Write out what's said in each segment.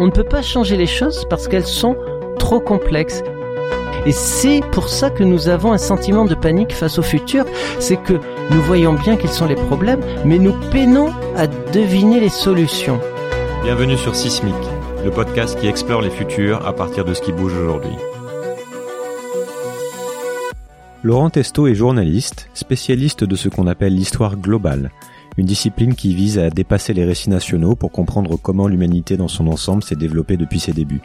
on ne peut pas changer les choses parce qu'elles sont trop complexes. Et c'est pour ça que nous avons un sentiment de panique face au futur, c'est que nous voyons bien quels sont les problèmes, mais nous peinons à deviner les solutions. Bienvenue sur Sismic, le podcast qui explore les futurs à partir de ce qui bouge aujourd'hui. Laurent Testo est journaliste, spécialiste de ce qu'on appelle l'histoire globale, une discipline qui vise à dépasser les récits nationaux pour comprendre comment l'humanité dans son ensemble s'est développée depuis ses débuts.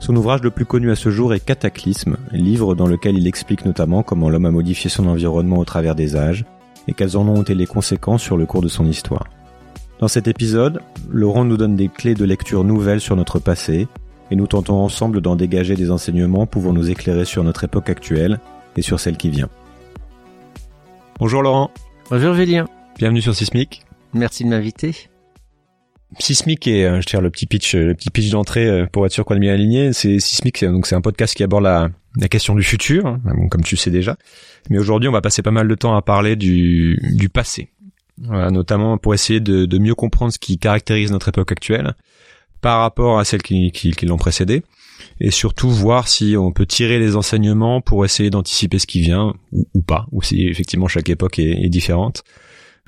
Son ouvrage le plus connu à ce jour est Cataclysme, livre dans lequel il explique notamment comment l'homme a modifié son environnement au travers des âges et quelles en ont été les conséquences sur le cours de son histoire. Dans cet épisode, Laurent nous donne des clés de lecture nouvelles sur notre passé et nous tentons ensemble d'en dégager des enseignements pouvant nous éclairer sur notre époque actuelle et sur celle qui vient. Bonjour Laurent. Bonjour Julien. Bienvenue sur Sismic. Merci de m'inviter. Sismic et euh, je tire le petit pitch, le petit pitch d'entrée euh, pour être sûr qu'on est bien aligné. C'est Sismic, donc c'est un podcast qui aborde la, la question du futur, hein, comme tu sais déjà. Mais aujourd'hui, on va passer pas mal de temps à parler du, du passé, voilà, notamment pour essayer de, de, mieux comprendre ce qui caractérise notre époque actuelle par rapport à celle qui, qui, qui l'ont précédée, et surtout voir si on peut tirer les enseignements pour essayer d'anticiper ce qui vient ou, ou, pas, ou si effectivement chaque époque est, est différente.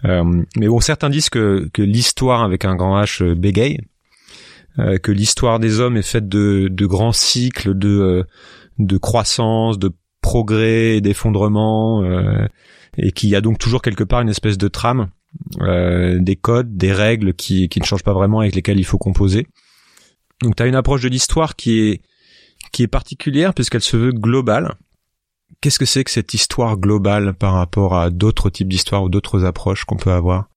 Euh, mais bon, certains disent que, l'histoire avec un grand H euh, bégaye, euh, que l'histoire des hommes est faite de, de grands cycles de, de croissance, de progrès d'effondrement, euh, et qu'il y a donc toujours quelque part une espèce de trame, des codes, des règles qui, ne changent pas vraiment avec lesquelles il faut composer. Donc tu as une approche de l'histoire qui qui est particulière puisqu'elle se veut globale Qu'est-ce que c'est que cette histoire globale par rapport à d'autres types d'histoires ou d'autres approches qu'on peut avoir?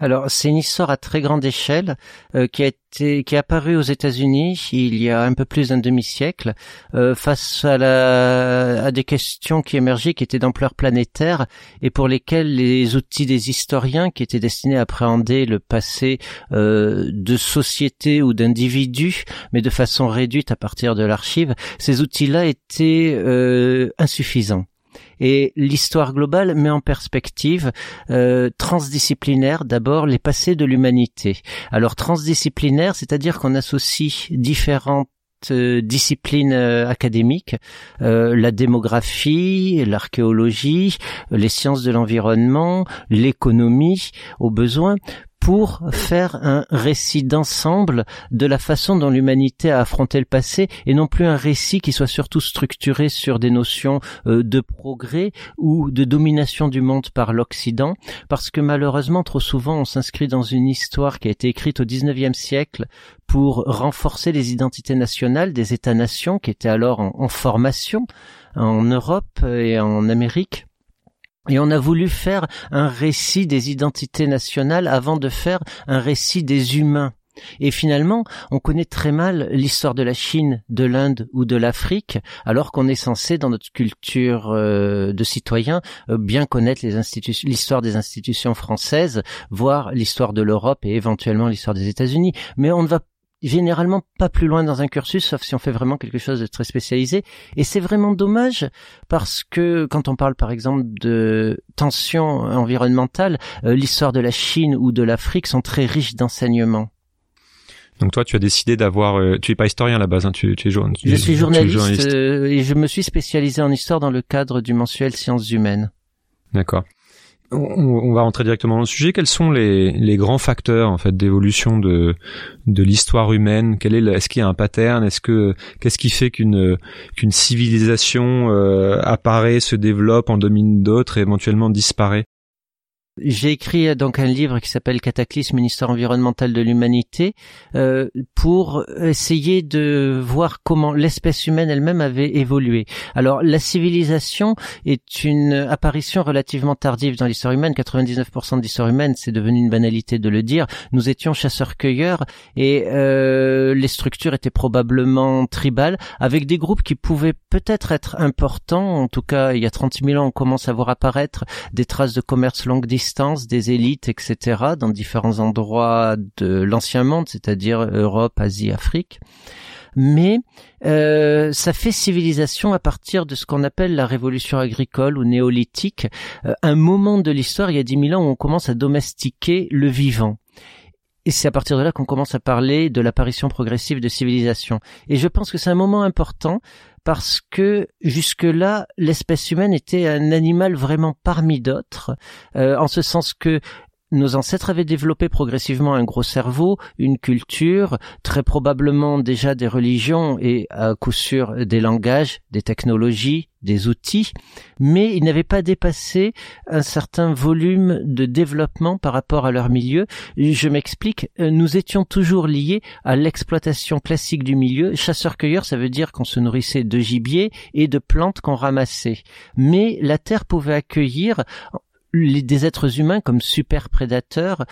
Alors, c'est une histoire à très grande échelle euh, qui a été qui est apparue aux États-Unis il y a un peu plus d'un demi-siècle euh, face à, des questions qui émergeaient qui étaient d'ampleur planétaire et pour lesquelles les outils des historiens qui étaient destinés à appréhender le passé euh, de sociétés ou d'individus, mais de façon réduite à partir de l'archive, ces outils-là étaient insuffisants et l'histoire globale met en perspective euh, transdisciplinaire d'abord les passés de l'humanité. Alors transdisciplinaire, c'est-à-dire qu'on associe différentes euh, disciplines euh, académiques, la démographie, l'archéologie, les sciences de l'environnement, l'économie, aux besoins, pour faire un récit d'ensemble de la façon dont l'humanité a affronté le passé et non plus un récit qui soit surtout structuré sur des notions euh, de progrès ou de domination du monde par l'Occident. Parce que malheureusement trop souvent on s'inscrit dans une histoire qui a été écrite au XIXe siècle pour renforcer les identités nationales des États-nations qui étaient alors en formation en Europe et en Amérique et on a voulu faire un récit des identités nationales avant de faire un récit des humains. Et finalement, on connaît très mal l'histoire de la Chine, de l'Inde ou de l'Afrique, alors qu'on est censé, dans notre culture euh, de citoyen, euh, bien connaître l'histoire des institutions françaises, voire l'histoire de l'Europe et éventuellement l'histoire des États-Unis. Mais on ne va généralement pas plus loin dans un cursus, sauf si on fait vraiment quelque chose de très spécialisé. Et c'est vraiment dommage parce que quand on parle par exemple de tensions environnementales, euh, l'histoire de la Chine ou de l'Afrique sont très riches d'enseignements. Donc toi, tu as décidé d'avoir. Euh, tu es pas historien à la base, hein, tu, tu, es, journaliste. Je suis journaliste, euh, et je me suis spécialisé en histoire dans le cadre du mensuel Sciences humaines. D'accord on, va rentrer directement dans le sujet. Quels sont les, grands facteurs en fait d'évolution de de l'histoire humaine? Quel est est-ce qu'il y a un pattern? Est-ce que qu'est-ce qui fait qu'une qu'une civilisation euh, apparaît, se développe, en domine d'autres et éventuellement disparaît? J'ai écrit euh, donc un livre qui s'appelle Cataclysme, une histoire environnementale de l'humanité, euh, pour essayer de voir comment l'espèce humaine elle-même avait évolué. Alors la civilisation est une apparition relativement tardive dans l'histoire humaine. 99% de l'histoire humaine, c'est devenu une banalité de le dire. Nous étions chasseurs-cueilleurs et euh, les structures étaient probablement tribales, avec des groupes qui pouvaient peut-être être importants. En tout cas, il y a 30 000 ans, on commence à voir apparaître des traces de commerce longue distance des élites, etc., dans différents endroits de l'ancien monde, c'est-à-dire Europe, Asie, Afrique. Mais euh, ça fait civilisation à partir de ce qu'on appelle la révolution agricole ou néolithique, euh, un moment de l'histoire, il y a 10 000 ans, où on commence à domestiquer le vivant. et c'est à partir de là qu'on commence à parler de l'apparition progressive de civilisation. Et je pense que c'est un moment important parce que jusque-là, l'espèce humaine était un animal vraiment parmi d'autres, euh, en ce sens que nos ancêtres avaient développé progressivement un gros cerveau, une culture, très probablement déjà des religions et à coup sûr des langages, des technologies, des outils, mais ils n'avaient pas dépassé un certain volume de développement par rapport à leur milieu. Je m'explique, nous étions toujours liés à l'exploitation classique du milieu. Chasseur-cueilleur, ça veut dire qu'on se nourrissait de gibier et de plantes qu'on ramassait. Mais la Terre pouvait accueillir des êtres humains comme super prédateurs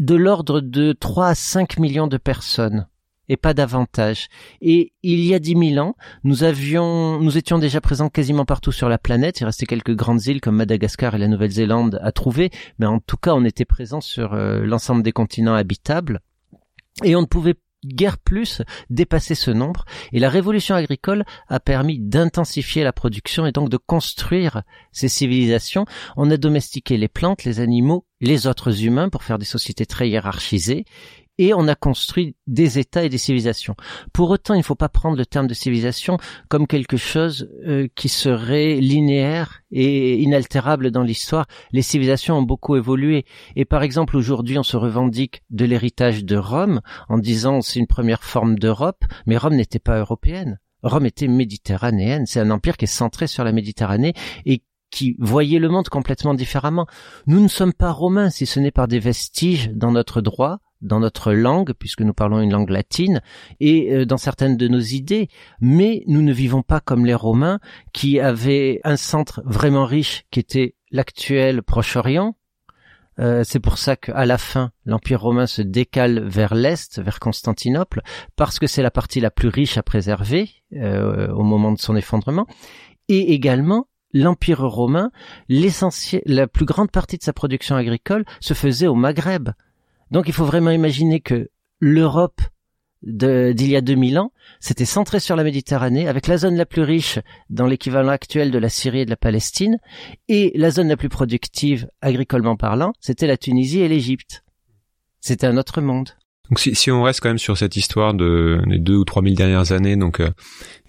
de l'ordre de 3 à 5 millions de personnes et pas davantage. Et il y a dix mille ans, nous avions, nous étions déjà présents quasiment partout sur la planète. Il restait quelques grandes îles comme Madagascar et la Nouvelle-Zélande à trouver, mais en tout cas, on était présents sur euh, l'ensemble des continents habitables. Et on ne pouvait guère plus dépasser ce nombre, et la révolution agricole a permis d'intensifier la production et donc de construire ces civilisations. On a domestiqué les plantes, les animaux, les autres humains pour faire des sociétés très hiérarchisées, et on a construit des États et des civilisations. Pour autant, il ne faut pas prendre le terme de civilisation comme quelque chose euh, qui serait linéaire et inaltérable dans l'histoire. Les civilisations ont beaucoup évolué. Et par exemple, aujourd'hui, on se revendique de l'héritage de Rome en disant c'est une première forme d'Europe, mais Rome n'était pas européenne. Rome était méditerranéenne. C'est un empire qui est centré sur la Méditerranée et qui voyait le monde complètement différemment. Nous ne sommes pas romains si ce n'est par des vestiges dans notre droit, dans notre langue, puisque nous parlons une langue latine, et euh, dans certaines de nos idées, mais nous ne vivons pas comme les Romains, qui avaient un centre vraiment riche, qui était l'actuel Proche-Orient. Euh, c'est pour ça qu'à la fin, l'Empire romain se décale vers l'Est, vers Constantinople, parce que c'est la partie la plus riche à préserver euh, au moment de son effondrement. Et également, l'Empire romain, l'essentiel, la plus grande partie de sa production agricole se faisait au Maghreb. Donc il faut vraiment imaginer que l'Europe d'il y a 2000 ans, c'était centré sur la Méditerranée, avec la zone la plus riche dans l'équivalent actuel de la Syrie et de la Palestine, et la zone la plus productive, agricolement parlant, c'était la Tunisie et l'Égypte. C'était un autre monde. Donc si, on reste quand même sur cette histoire de deux ou trois mille dernières années, donc euh,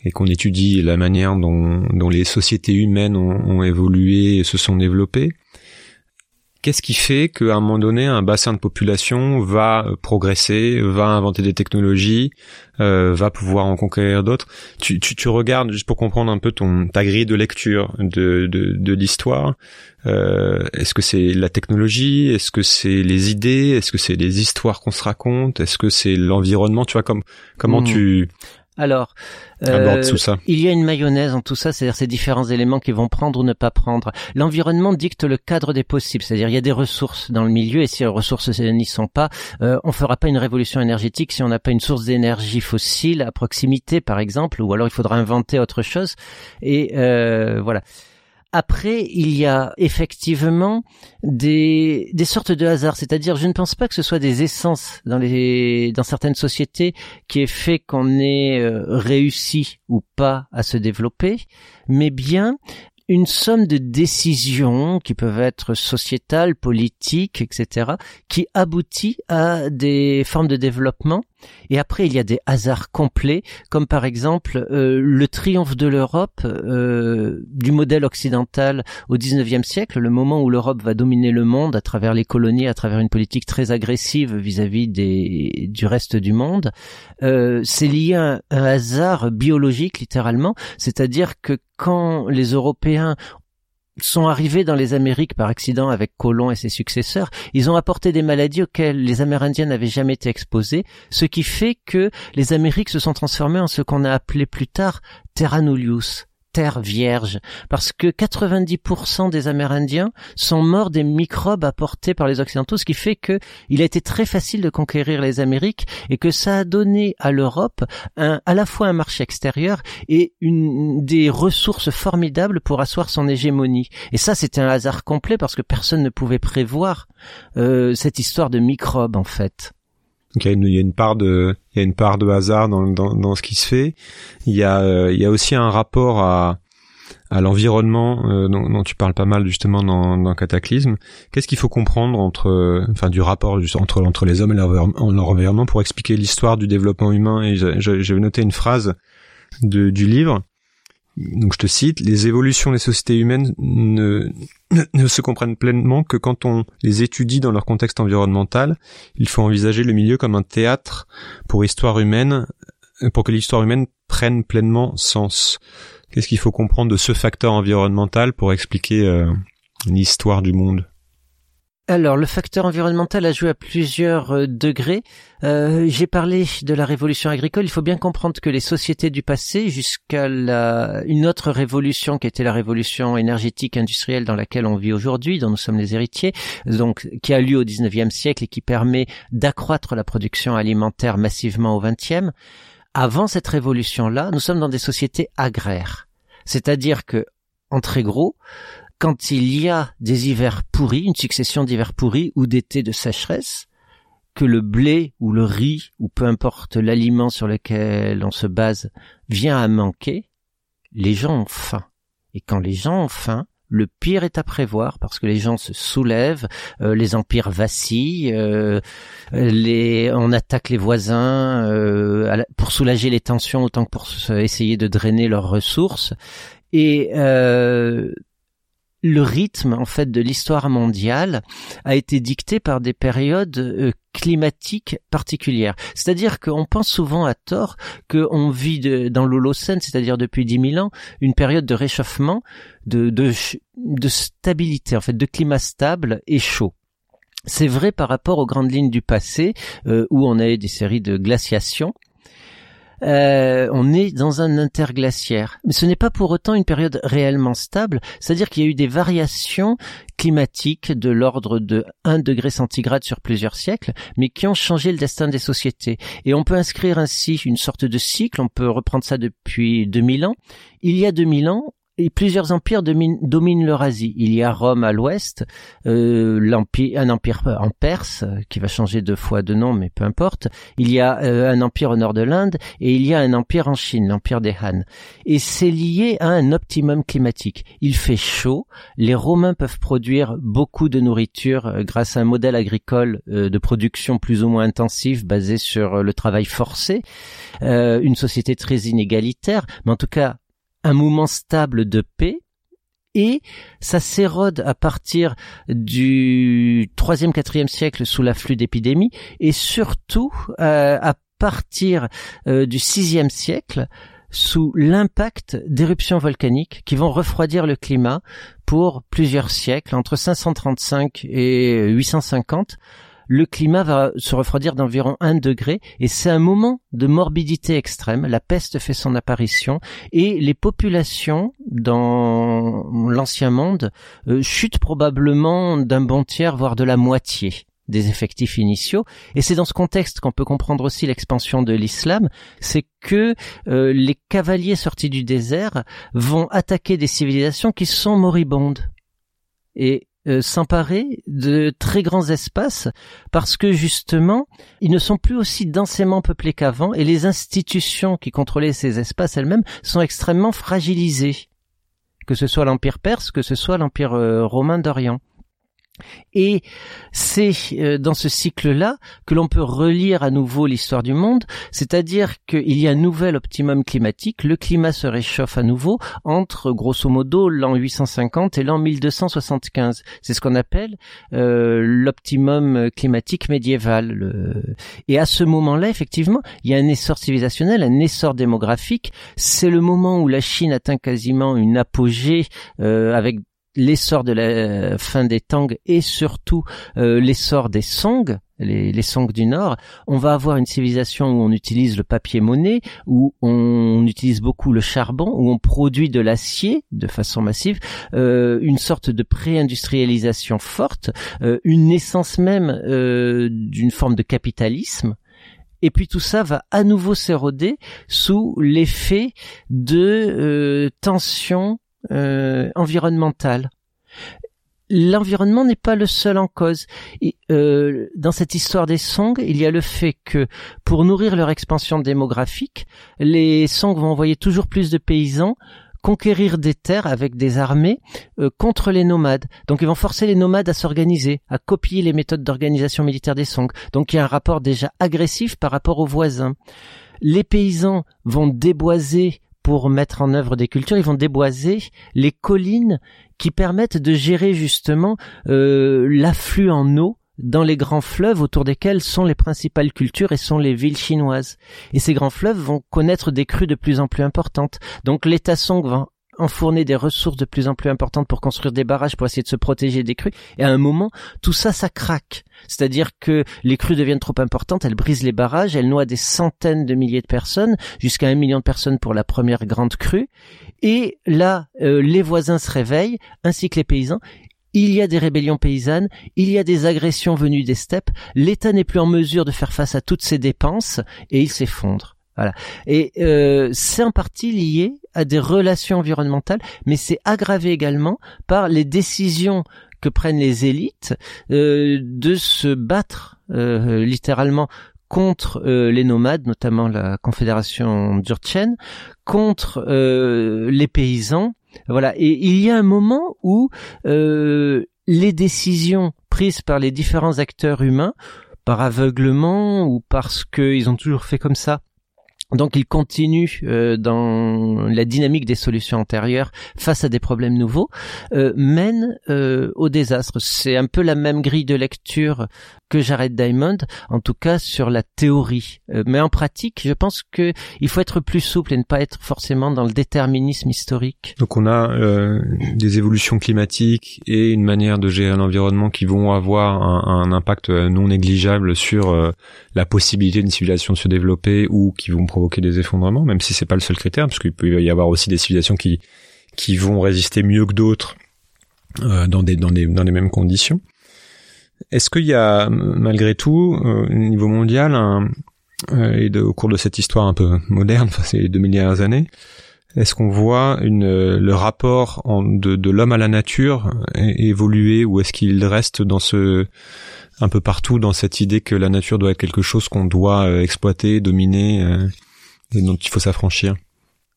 et qu'on étudie la manière dont, les sociétés humaines ont évolué et se sont développées, Qu'est-ce qui fait qu'à un moment donné, un bassin de population va euh, progresser, va inventer des technologies, euh, va pouvoir en conquérir d'autres? Tu, tu, tu, regardes, juste pour comprendre un peu ton ta grille de lecture de, de, de l'histoire, euh, est-ce que c'est la technologie? Est-ce que c'est les idées? Est-ce que c'est les histoires qu'on se raconte? Est-ce que c'est l'environnement? Tu vois, comme, comment mmh. tu alors, euh, il y a une mayonnaise en tout ça, c'est-à-dire ces différents éléments qui vont prendre ou ne pas prendre. L'environnement dicte le cadre des possibles, c'est-à-dire il y a des ressources dans le milieu et si les ressources n'y sont pas, euh, on fera pas une révolution énergétique si on n'a pas une source d'énergie fossile à proximité, par exemple, ou alors il faudra inventer autre chose. Et euh, voilà. Après, il y a effectivement des, sortes de hasards, c'est-à-dire je ne pense pas que ce soit des essences dans dans certaines sociétés qui aient fait qu'on ait euh, réussi ou pas à se développer, mais bien une somme de décisions qui peuvent être sociétales, politiques, etc., qui aboutit à des formes de développement. Et après, il y a des hasards complets, comme par exemple euh, le triomphe de l'Europe euh, du modèle occidental au XIXe siècle, le moment où l'Europe va dominer le monde à travers les colonies, à travers une politique très agressive vis-à-vis des, du reste du monde. Euh, c'est lié à un hasard biologique, littéralement, c'est-à-dire que quand les Européens sont arrivés dans les Amériques par accident avec Colomb et ses successeurs, ils ont apporté des maladies auxquelles les Amérindiens n'avaient jamais été exposés, ce qui fait que les Amériques se sont transformées en ce qu'on a appelé plus tard Terra Nullius, terre vierge, parce que 90% des Amérindiens sont morts des microbes apportés par les Occidentaux, ce qui fait que il a été très facile de conquérir les Amériques et que ça a donné à l'Europe à la fois un marché extérieur et une, des ressources formidables pour asseoir son hégémonie. Et ça, c'était un hasard complet parce que personne ne pouvait prévoir euh, cette histoire de microbes en fait. Il y a une, part de il y a une part de hasard dans, dans, dans ce qui se fait. Il y a euh, y a aussi un rapport à à l'environnement euh, dont, tu parles pas mal justement dans, dans Cataclysme. Qu'est-ce qu'il faut comprendre entre, enfin, du rapport entre entre les hommes et leur, environnement pour expliquer l'histoire du développement humain? Et j'avais noté une phrase de, du livre. Donc je te cite, les évolutions des sociétés humaines ne, se comprennent pleinement que quand on les étudie dans leur contexte environnemental. Il faut envisager le milieu comme un théâtre pour histoire humaine, pour que l'histoire humaine prenne pleinement sens. Qu'est-ce qu'il faut comprendre de ce facteur environnemental pour expliquer euh, l'histoire du monde? Alors, le facteur environnemental a joué à plusieurs euh, degrés. Euh, j'ai parlé de la révolution agricole. Il faut bien comprendre que les sociétés du passé, jusqu'à une autre révolution qui était la révolution énergétique industrielle dans laquelle on vit aujourd'hui, dont nous sommes les héritiers, donc qui a lieu au 19e siècle et qui permet d'accroître la production alimentaire massivement au 20e, avant cette révolution-là, nous sommes dans des sociétés agraires. C'est-à-dire que, en très gros, quand il y a des hivers pourris, une succession d'hivers pourris ou d'étés de sécheresse, que le blé ou le riz ou peu importe l'aliment sur lequel on se base vient à manquer, les gens ont faim. Et quand les gens ont faim, le pire est à prévoir parce que les gens se soulèvent, euh, les empires vacillent, euh, on attaque les voisins euh, pour soulager les tensions autant que pour essayer de drainer leurs ressources. Et le rythme en fait de l'histoire mondiale a été dicté par des périodes climatiques particulières. C'est-à-dire qu'on pense souvent à tort qu'on vit dans l'Holocène, c'est-à-dire depuis 10 000 ans, une période de réchauffement, de, de, de stabilité, en fait, de climat stable et chaud. C'est vrai par rapport aux grandes lignes du passé, euh, où on a eu des séries de glaciations, euh, on est dans un interglaciaire. Mais ce n'est pas pour autant une période réellement stable, c'est-à-dire qu'il y a eu des variations climatiques de l'ordre de 1 degré centigrade sur plusieurs siècles, mais qui ont changé le destin des sociétés. Et on peut inscrire ainsi une sorte de cycle, on peut reprendre ça depuis 2000 ans. Il y a 2000 ans, et plusieurs empires dominent, l'Eurasie. Il y a Rome à l'ouest, euh, un empire en Perse qui va changer deux fois de nom, mais peu importe. Il y a euh, un empire au nord de l'Inde et il y a un empire en Chine, l'empire des Han. Et c'est lié à un optimum climatique. Il fait chaud, les Romains peuvent produire beaucoup de nourriture euh, grâce à un modèle agricole de production plus ou moins intensive basé sur le travail forcé, une société très inégalitaire, mais en tout cas un moment stable de paix et ça s'érode à partir du 3e, 4e siècle sous l'afflux d'épidémies et surtout euh, à partir euh, du 6e siècle sous l'impact d'éruptions volcaniques qui vont refroidir le climat pour plusieurs siècles, entre 535 et 850 le climat va se refroidir d'environ 1 degré et c'est un moment de morbidité extrême. La peste fait son apparition et les populations dans l'ancien monde euh, chutent probablement d'un bon tiers, voire de la moitié des effectifs initiaux. Et c'est dans ce contexte qu'on peut comprendre aussi l'expansion de l'islam, c'est que euh, les cavaliers sortis du désert vont attaquer des civilisations qui sont moribondes. Et euh, s'emparer de très grands espaces parce que justement, ils ne sont plus aussi densément peuplés qu'avant et les institutions qui contrôlaient ces espaces elles-mêmes sont extrêmement fragilisées. Que ce soit l'Empire perse, que ce soit l'Empire euh, romain d'Orient. Et c'est euh, dans ce cycle-là que l'on peut relire à nouveau l'histoire du monde, c'est-à-dire qu'il y a un nouvel optimum climatique, le climat se réchauffe à nouveau entre grosso modo l'an 850 et l'an 1275. C'est ce qu'on appelle euh, l'optimum climatique médiéval. Et à ce moment-là, effectivement, il y a un essor civilisationnel, un essor démographique. C'est le moment où la Chine atteint quasiment une apogée euh, avec l'essor de la fin des Tang et surtout euh, l'essor des Song, les, les Song du Nord, on va avoir une civilisation où on utilise le papier monnaie, où on utilise beaucoup le charbon, où on produit de l'acier de façon massive, euh, une sorte de pré-industrialisation forte, euh, une naissance même d'une forme de capitalisme. Et puis tout ça va à nouveau s'éroder sous l'effet de tensions euh, environnementale. L'environnement n'est pas le seul en cause. Euh, dans cette histoire des Song, il y a le fait que pour nourrir leur expansion démographique, les Song vont envoyer toujours plus de paysans conquérir des terres avec des armées euh, contre les nomades. Donc ils vont forcer les nomades à s'organiser, à copier les méthodes d'organisation militaire des Song. Donc il y a un rapport déjà agressif par rapport aux voisins. Les paysans vont déboiser pour mettre en œuvre des cultures, ils vont déboiser les collines qui permettent de gérer justement euh, l'afflux en eau dans les grands fleuves autour desquels sont les principales cultures et sont les villes chinoises. Et ces grands fleuves vont connaître des crues de plus en plus importantes. Donc l'État Song va enfourner des ressources de plus en plus importantes pour construire des barrages pour essayer de se protéger des crues. Et à un moment, tout ça, ça craque. C'est-à-dire que les crues deviennent trop importantes, elles brisent les barrages, elles noient des centaines de milliers de personnes, jusqu'à un million de personnes pour la première grande crue. Et là, euh, les voisins se réveillent, ainsi que les paysans, il y a des rébellions paysannes, il y a des agressions venues des steppes, l'État n'est plus en mesure de faire face à toutes ces dépenses et il s'effondre. Voilà. Et euh, c'est en partie lié à des relations environnementales, mais c'est aggravé également par les décisions que prennent les élites euh, de se battre euh, littéralement contre les nomades, notamment la Confédération Durchen, contre les paysans, voilà. Et il y a un moment où euh, les décisions prises par les différents acteurs humains, par aveuglement ou parce qu'ils ont toujours fait comme ça, donc il continue euh, dans la dynamique des solutions antérieures face à des problèmes nouveaux, euh, mène euh, au désastre. C'est un peu la même grille de lecture que Jared Diamond, en tout cas sur la théorie. Euh, mais en pratique, je pense que il faut être plus souple et ne pas être forcément dans le déterminisme historique. Donc on a euh, des évolutions climatiques et une manière de gérer l'environnement qui vont avoir un, un impact non négligeable sur la possibilité d'une civilisation de se développer ou qui vont provoquer des effondrements, même si c'est pas le seul critère, parce qu'il peut y avoir aussi des civilisations qui qui vont résister mieux que d'autres euh, dans des dans des dans les mêmes conditions. Est-ce qu'il y a malgré tout euh, au niveau mondial un, euh, et de, au cours de cette histoire un peu moderne, enfin ces deux dernières années, est-ce qu'on voit une, le rapport en, de, de l'homme à la nature évoluer ou est-ce qu'il reste dans ce un peu partout dans cette idée que la nature doit être quelque chose qu'on doit euh, exploiter, dominer dont il faut s'affranchir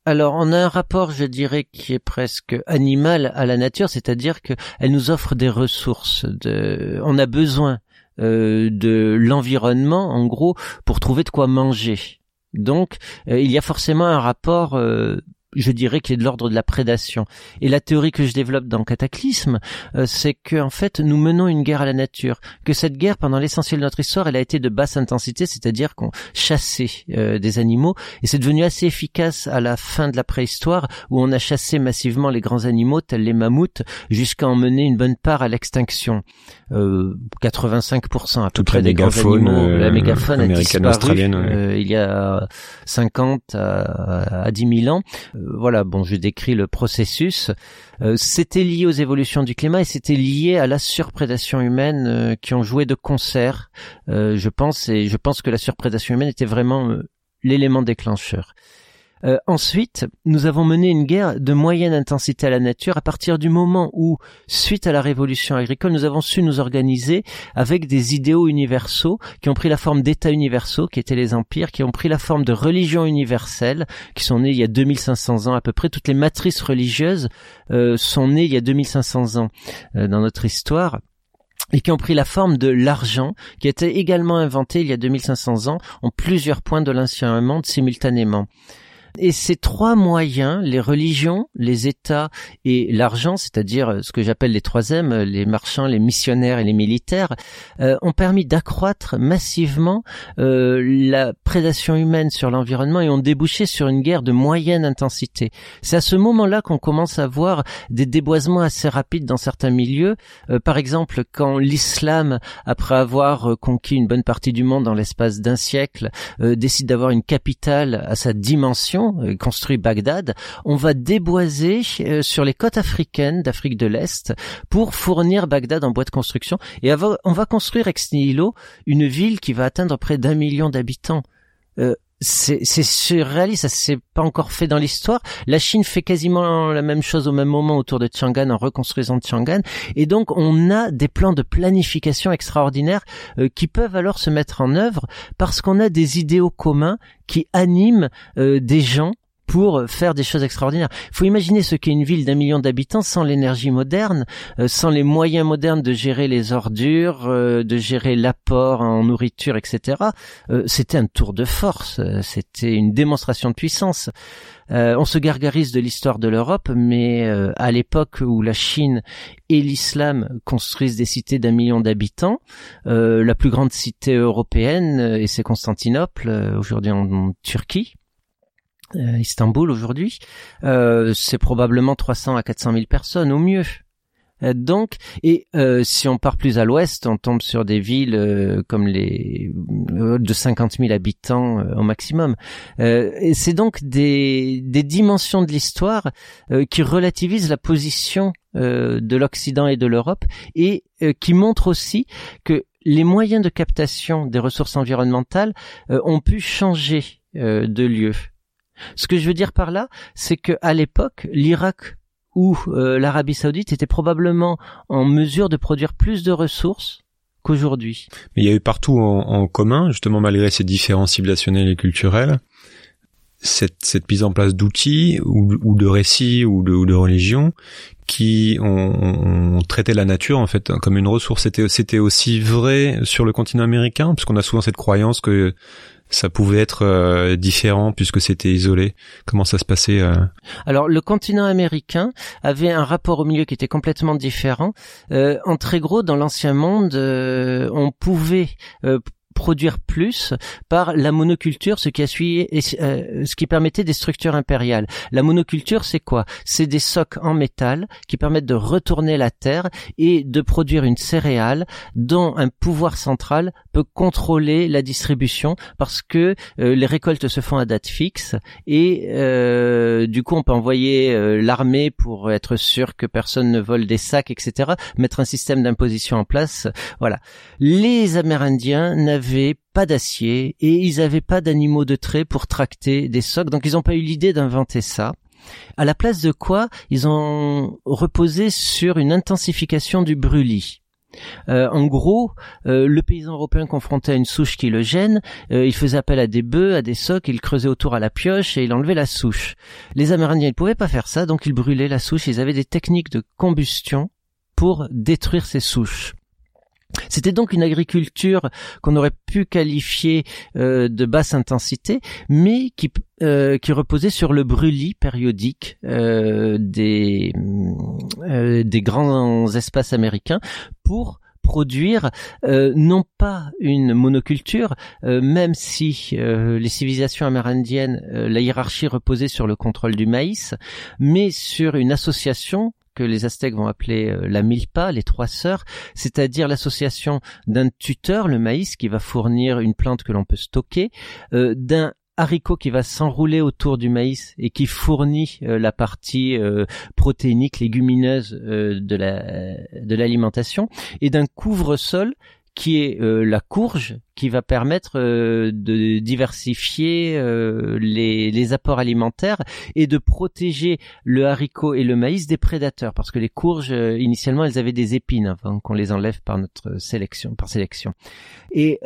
alors, on a un rapport, je dirais, qui est presque animal à la nature, c'est-à-dire qu'elle nous offre des ressources. De... On a besoin euh, de l'environnement, en gros, pour trouver de quoi manger. Donc, il y a forcément un rapport je dirais qu'il est de l'ordre de la prédation. Et la théorie que je développe dans Cataclysme, euh, c'est que en fait nous menons une guerre à la nature, que cette guerre pendant l'essentiel de notre histoire, elle a été de basse intensité, c'est-à-dire qu'on chassait euh, des animaux, et c'est devenu assez efficace à la fin de la préhistoire où on a chassé massivement les grands animaux tels les mammouths jusqu'à emmener une bonne part à l'extinction. Euh, 85% à peu près des grands animaux. la mégafaune a disparu euh, il y a 50 à, à 10 000 ans voilà, bon, je décris le processus. Euh, c'était lié aux évolutions du climat et c'était lié à la surprédation humaine euh, qui ont joué de concert, euh, je pense, et je pense que la surprédation humaine était vraiment l'élément déclencheur. Euh, ensuite, nous avons mené une guerre de moyenne intensité à la nature à partir du moment où, suite à la révolution agricole, nous avons su nous organiser avec des idéaux universaux qui ont pris la forme d'États universaux, qui étaient les empires, qui ont pris la forme de religions universelles, qui sont nées il y a 2500 ans à peu près. Toutes les matrices religieuses euh, sont nées il y a 2500 ans euh, dans notre histoire et qui ont pris la forme de l'argent, qui été également inventé il y a 2500 ans en plusieurs points de l'ancien monde simultanément. Et ces trois moyens, les religions, les États et l'argent, c'est-à-dire ce que j'appelle les trois M, les marchands, les missionnaires et les militaires, euh, ont permis d'accroître massivement euh, la prédation humaine sur l'environnement et ont débouché sur une guerre de moyenne intensité. C'est à ce moment-là qu'on commence à voir des déboisements assez rapides dans certains milieux. Euh, par exemple, quand l'islam, après avoir conquis une bonne partie du monde dans l'espace d'un siècle, décide d'avoir une capitale à sa dimension, euh, construit Bagdad, on va déboiser euh, sur les côtes africaines d'Afrique de l'Est pour fournir Bagdad en bois de construction et on va construire ex nihilo une ville qui va atteindre près d'un million d'habitants. Euh, c'est surréaliste, ça s'est pas encore fait dans l'histoire. La Chine fait quasiment la même chose au même moment autour de Chang'an en reconstruisant Chang'an, et donc on a des plans de planification extraordinaires euh, qui peuvent alors se mettre en œuvre parce qu'on a des idéaux communs qui animent euh, des gens pour faire des choses extraordinaires. Il faut imaginer ce qu'est une ville d'un million d'habitants sans l'énergie moderne, euh, sans les moyens modernes de gérer les ordures, euh, de gérer l'apport en nourriture, etc. Euh, c'était un tour de force, c'était une démonstration de puissance. on se gargarise de l'histoire de l'Europe, mais à l'époque où la Chine et l'islam construisent des cités d'un million d'habitants, la plus grande cité européenne, et c'est Constantinople, aujourd'hui en Turquie, euh, Istanbul aujourd'hui, euh, c'est probablement 300 à 400 000 personnes au mieux. Euh, donc, et si on part plus à l'ouest, on tombe sur des villes comme les de 50 000 habitants au maximum. et c'est donc des, des dimensions de l'histoire qui relativisent la position de l'Occident et de l'Europe et qui montrent aussi que les moyens de captation des ressources environnementales ont pu changer de lieu. Ce que je veux dire par là, c'est que à l'époque, l'Irak ou euh, l'Arabie Saoudite était probablement en mesure de produire plus de ressources qu'aujourd'hui. Mais il y a eu partout en, commun, justement malgré ces différences civilisationnelles et culturelles, cette, cette mise en place d'outils ou, de récits ou de, ou de religions qui ont, ont, traité la nature en fait comme une ressource. C'était, c'était aussi vrai sur le continent américain, puisqu'on a souvent cette croyance que ça pouvait être euh, différent puisque c'était isolé Comment ça se passait euh? Alors le continent américain avait un rapport au milieu qui était complètement différent. Euh, en très gros, dans l'ancien monde, euh, on pouvait produire plus par la monoculture, ce qui a suivi, euh, ce qui permettait des structures impériales. La monoculture, c'est quoi? C'est des socs en métal qui permettent de retourner la terre et de produire une céréale dont un pouvoir central peut contrôler la distribution parce que euh, les récoltes se font à date fixe et euh, du coup on peut envoyer l'armée pour être sûr que personne ne vole des sacs, etc. Mettre un système d'imposition en place. Voilà. Les Amérindiens pas d'acier et ils avaient pas d'animaux de trait pour tracter des socs, donc ils n'ont pas eu l'idée d'inventer ça. À la place de quoi, ils ont reposé sur une intensification du brûlis. Euh, en gros, euh, le paysan européen confronté à une souche qui le gêne, euh, il faisait appel à des bœufs, à des socs, il creusait autour à la pioche et il enlevait la souche. Les Amérindiens ne pouvaient pas faire ça, donc ils brûlaient la souche. Ils avaient des techniques de combustion pour détruire ces souches. C'était donc une agriculture qu'on aurait pu qualifier euh, de basse intensité, mais qui, euh, qui reposait sur le brûlis périodique euh, des grands espaces américains pour produire non pas une monoculture, même si les civilisations amérindiennes, la hiérarchie reposait sur le contrôle du maïs, mais sur une association que les Aztèques vont appeler euh, la milpa, les trois sœurs, c'est-à-dire l'association d'un tuteur, le maïs, qui va fournir une plante que l'on peut stocker, euh, d'un haricot qui va s'enrouler autour du maïs et qui fournit euh, la partie protéinique légumineuse de la de l'alimentation et d'un couvre-sol qui est euh, la courge, qui va permettre euh, de diversifier euh, les, les, apports alimentaires et de protéger le haricot et le maïs des prédateurs, parce que les courges initialement elles avaient des épines avant qu'on les enlève par notre sélection, par sélection. Et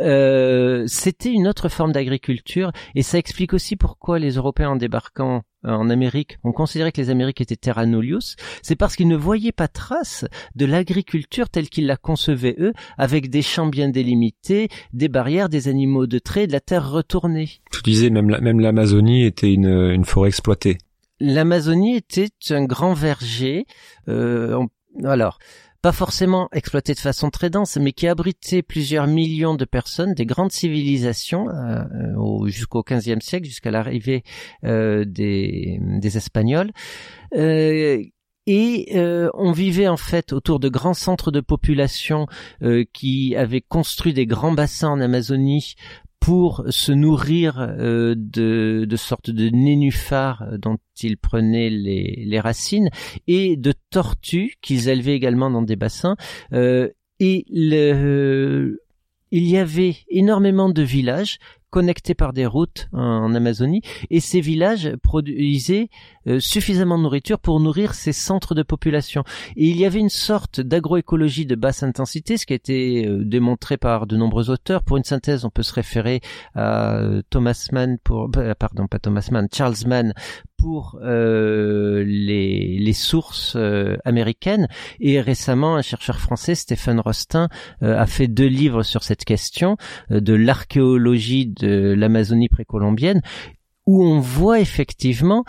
c'était une autre forme d'agriculture, et ça explique aussi pourquoi les Européens en débarquant en Amérique, on considérait que les Amériques étaient terra nullius, c'est parce qu'ils ne voyaient pas trace de l'agriculture telle qu'ils la concevaient eux, avec des champs bien délimités, des barrières, des animaux de trait, de la terre retournée. Tu disais même même l'Amazonie était une, une forêt exploitée. L'Amazonie était un grand verger. Euh, alors, pas forcément exploité de façon très dense, mais qui abritait plusieurs millions de personnes, des grandes civilisations euh, euh jusqu'au XVe siècle, jusqu'à l'arrivée euh, des, Espagnols. Et on vivait en fait autour de grands centres de population qui avaient construit des grands bassins en Amazonie pour se nourrir euh, de, de sortes de nénuphars euh, dont ils prenaient les, racines et de tortues qu'ils élevaient également dans des bassins. Euh, et il y avait énormément de villages connectés par des routes en, Amazonie, et ces villages produisaient euh, suffisamment de nourriture pour nourrir ces centres de population. Et il y avait une sorte d'agroécologie de basse intensité, ce qui a été euh, démontré par de nombreux auteurs. Pour une synthèse, on peut se référer à euh, Thomas Mann pour, pardon, pas Thomas Mann, Charles Mann pour les, les, sources américaines. Et récemment, un chercheur français, Stéphane Rostin, a fait deux livres sur cette question de l'archéologie de l'Amazonie précolombienne, où on voit effectivement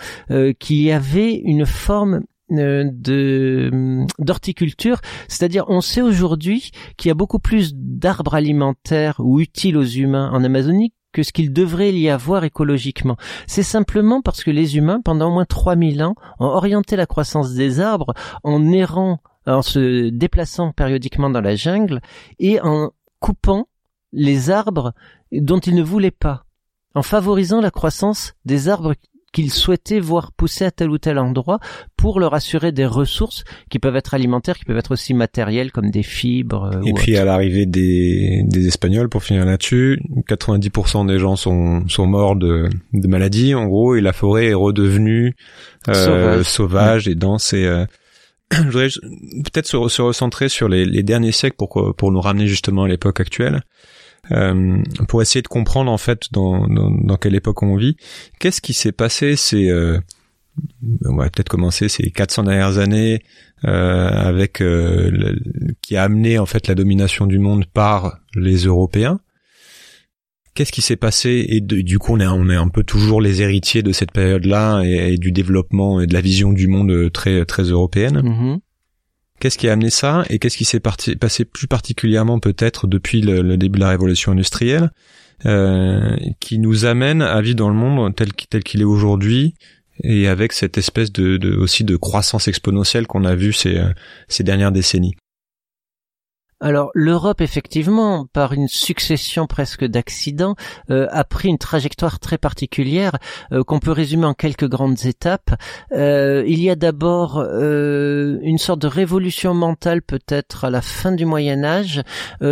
qu'il y avait une forme de d'horticulture, c'est-à-dire on sait aujourd'hui qu'il y a beaucoup plus d'arbres alimentaires ou utiles aux humains en Amazonie que ce qu'il devrait y avoir écologiquement. C'est simplement parce que les humains, pendant au moins 3000 ans, ont orienté la croissance des arbres en errant, en se déplaçant périodiquement dans la jungle et en coupant les arbres dont ils ne voulaient pas, en favorisant la croissance des arbres qu'ils souhaitaient voir pousser à tel ou tel endroit pour leur assurer des ressources qui peuvent être alimentaires, qui peuvent être aussi matérielles comme des fibres. Euh, Et puis à l'arrivée des, des Espagnols, pour finir là-dessus, 90% des gens sont, sont morts de, de maladies en gros et la forêt est redevenue euh, sauvage, et dense et euh, je voudrais peut-être se, se, recentrer sur les, les derniers siècles pour, pour nous ramener justement à l'époque actuelle. Euh, pour essayer de comprendre en fait dans, dans, dans quelle époque on vit. Qu'est-ce qui s'est passé C'est euh, on va peut-être commencer ces 400 dernières années euh, avec euh, qui a amené en fait la domination du monde par les Européens. Qu'est-ce qui s'est passé et du coup on est on est un peu toujours les héritiers de cette période-là et, du développement et de la vision du monde très très européenne. Mm-hmm. Qu'est-ce qui a amené ça et qu'est-ce qui s'est passé plus particulièrement peut-être depuis le, début de la révolution industrielle euh, qui nous amène à vivre dans le monde tel, qu'il est aujourd'hui et avec cette espèce de, de, aussi de croissance exponentielle qu'on a vu ces, ces dernières décennies. Alors l'Europe, effectivement, par une succession presque d'accidents, euh, a pris une trajectoire très particulière euh, qu'on peut résumer en quelques grandes étapes. Euh, il y a d'abord une sorte de révolution mentale peut-être à la fin du Moyen Âge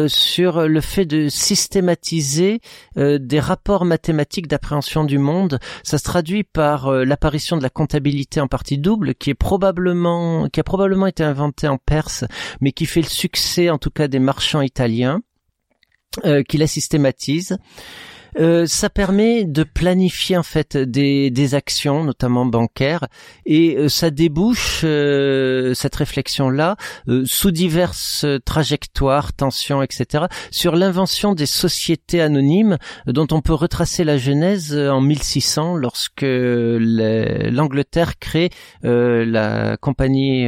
sur le fait de systématiser des rapports mathématiques d'appréhension du monde. Ça se traduit par l'apparition de la comptabilité en partie double, qui est probablement, qui a probablement été inventée en Perse, mais qui fait le succès en tout cas des marchands italiens euh, qui la systématisent euh, ça permet de planifier en fait des, des actions, notamment bancaires, et euh, ça débouche euh, cette réflexion-là sous diverses trajectoires, tensions, etc., sur l'invention des sociétés anonymes dont on peut retracer la genèse en 1600 lorsque l'Angleterre crée la compagnie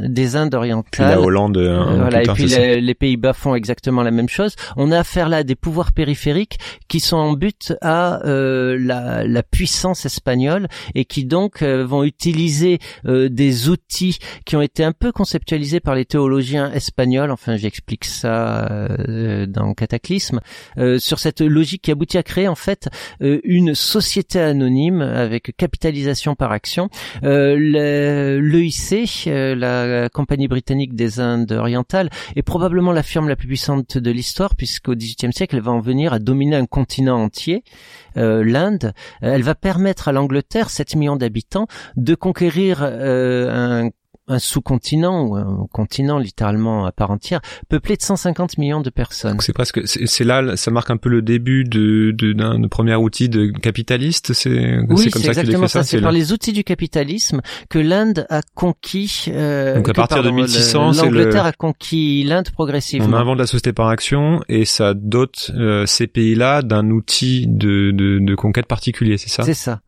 des Indes orientales. Puis la Hollande. voilà, et puis les, les Pays-Bas font exactement la même chose. On a affaire là à des pouvoirs périphériques qui sont en but à euh, la, la, puissance espagnole et qui donc euh, vont utiliser euh, des outils qui ont été un peu conceptualisés par les théologiens espagnols. Enfin, j'explique ça dans Cataclysme sur cette logique qui aboutit à créer en fait une société anonyme avec capitalisation par action. L'EIC, la compagnie britannique des Indes orientales, est probablement la firme la plus puissante de l'histoire puisqu'au XVIIIe siècle, elle va en venir à dominer un continent entier, euh, l'Inde, euh, elle va permettre à l'Angleterre, 7 millions d'habitants, de conquérir euh, un un sous-continent ou un continent littéralement à part entière, peuplé de 150 millions de personnes. C'est presque, c'est là, ça marque un peu le début de d'un premier outil de capitaliste. C'est oui, comme ça exactement ça. C'est par les outils du capitalisme que l'Inde a conquis. Euh, Donc à partir de 1600, l'Angleterre a conquis l'Inde progressivement. On invente la société par action et ça dote euh, ces pays-là d'un outil de, de, de conquête particulier, c'est ça? C'est ça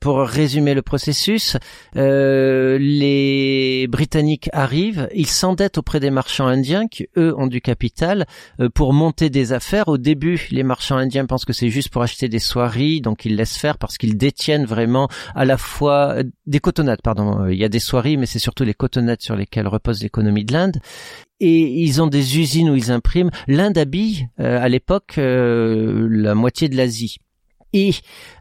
pour résumer le processus, euh, les Britanniques arrivent, ils s'endettent auprès des marchands indiens qui eux ont du capital euh, pour monter des affaires. Au début, les marchands indiens pensent que c'est juste pour acheter des soieries, donc ils laissent faire parce qu'ils détiennent vraiment à la fois euh, des cotonnades. Pardon, il y a des soieries, mais c'est surtout les cotonnades sur lesquelles repose l'économie de l'Inde et ils ont des usines où ils impriment. L'Inde habille à l'époque la moitié de l'Asie. Et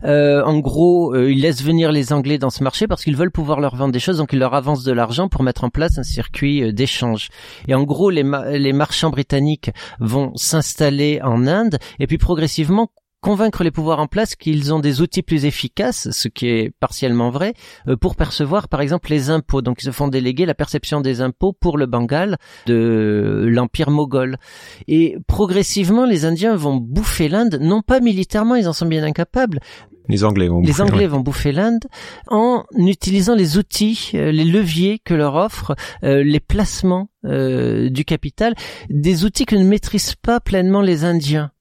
euh, en gros, euh, ils laissent venir les Anglais dans ce marché parce qu'ils veulent pouvoir leur vendre des choses, donc ils leur avancent de l'argent pour mettre en place un circuit euh, d'échange. Et en gros, les, les marchands britanniques vont s'installer en Inde, et puis progressivement convaincre les pouvoirs en place qu'ils ont des outils plus efficaces, ce qui est partiellement vrai, euh, pour percevoir par exemple les impôts. Donc ils se font déléguer la perception des impôts pour le Bengale de l'empire moghol. Et progressivement, les Indiens vont bouffer l'Inde, non pas militairement, ils en sont bien incapables, les Anglais vont les bouffer, Anglais ouais. vont bouffer l'Inde en utilisant les outils, euh, les leviers que leur offrent euh, les placements euh, du capital, des outils que ne maîtrisent pas pleinement les Indiens.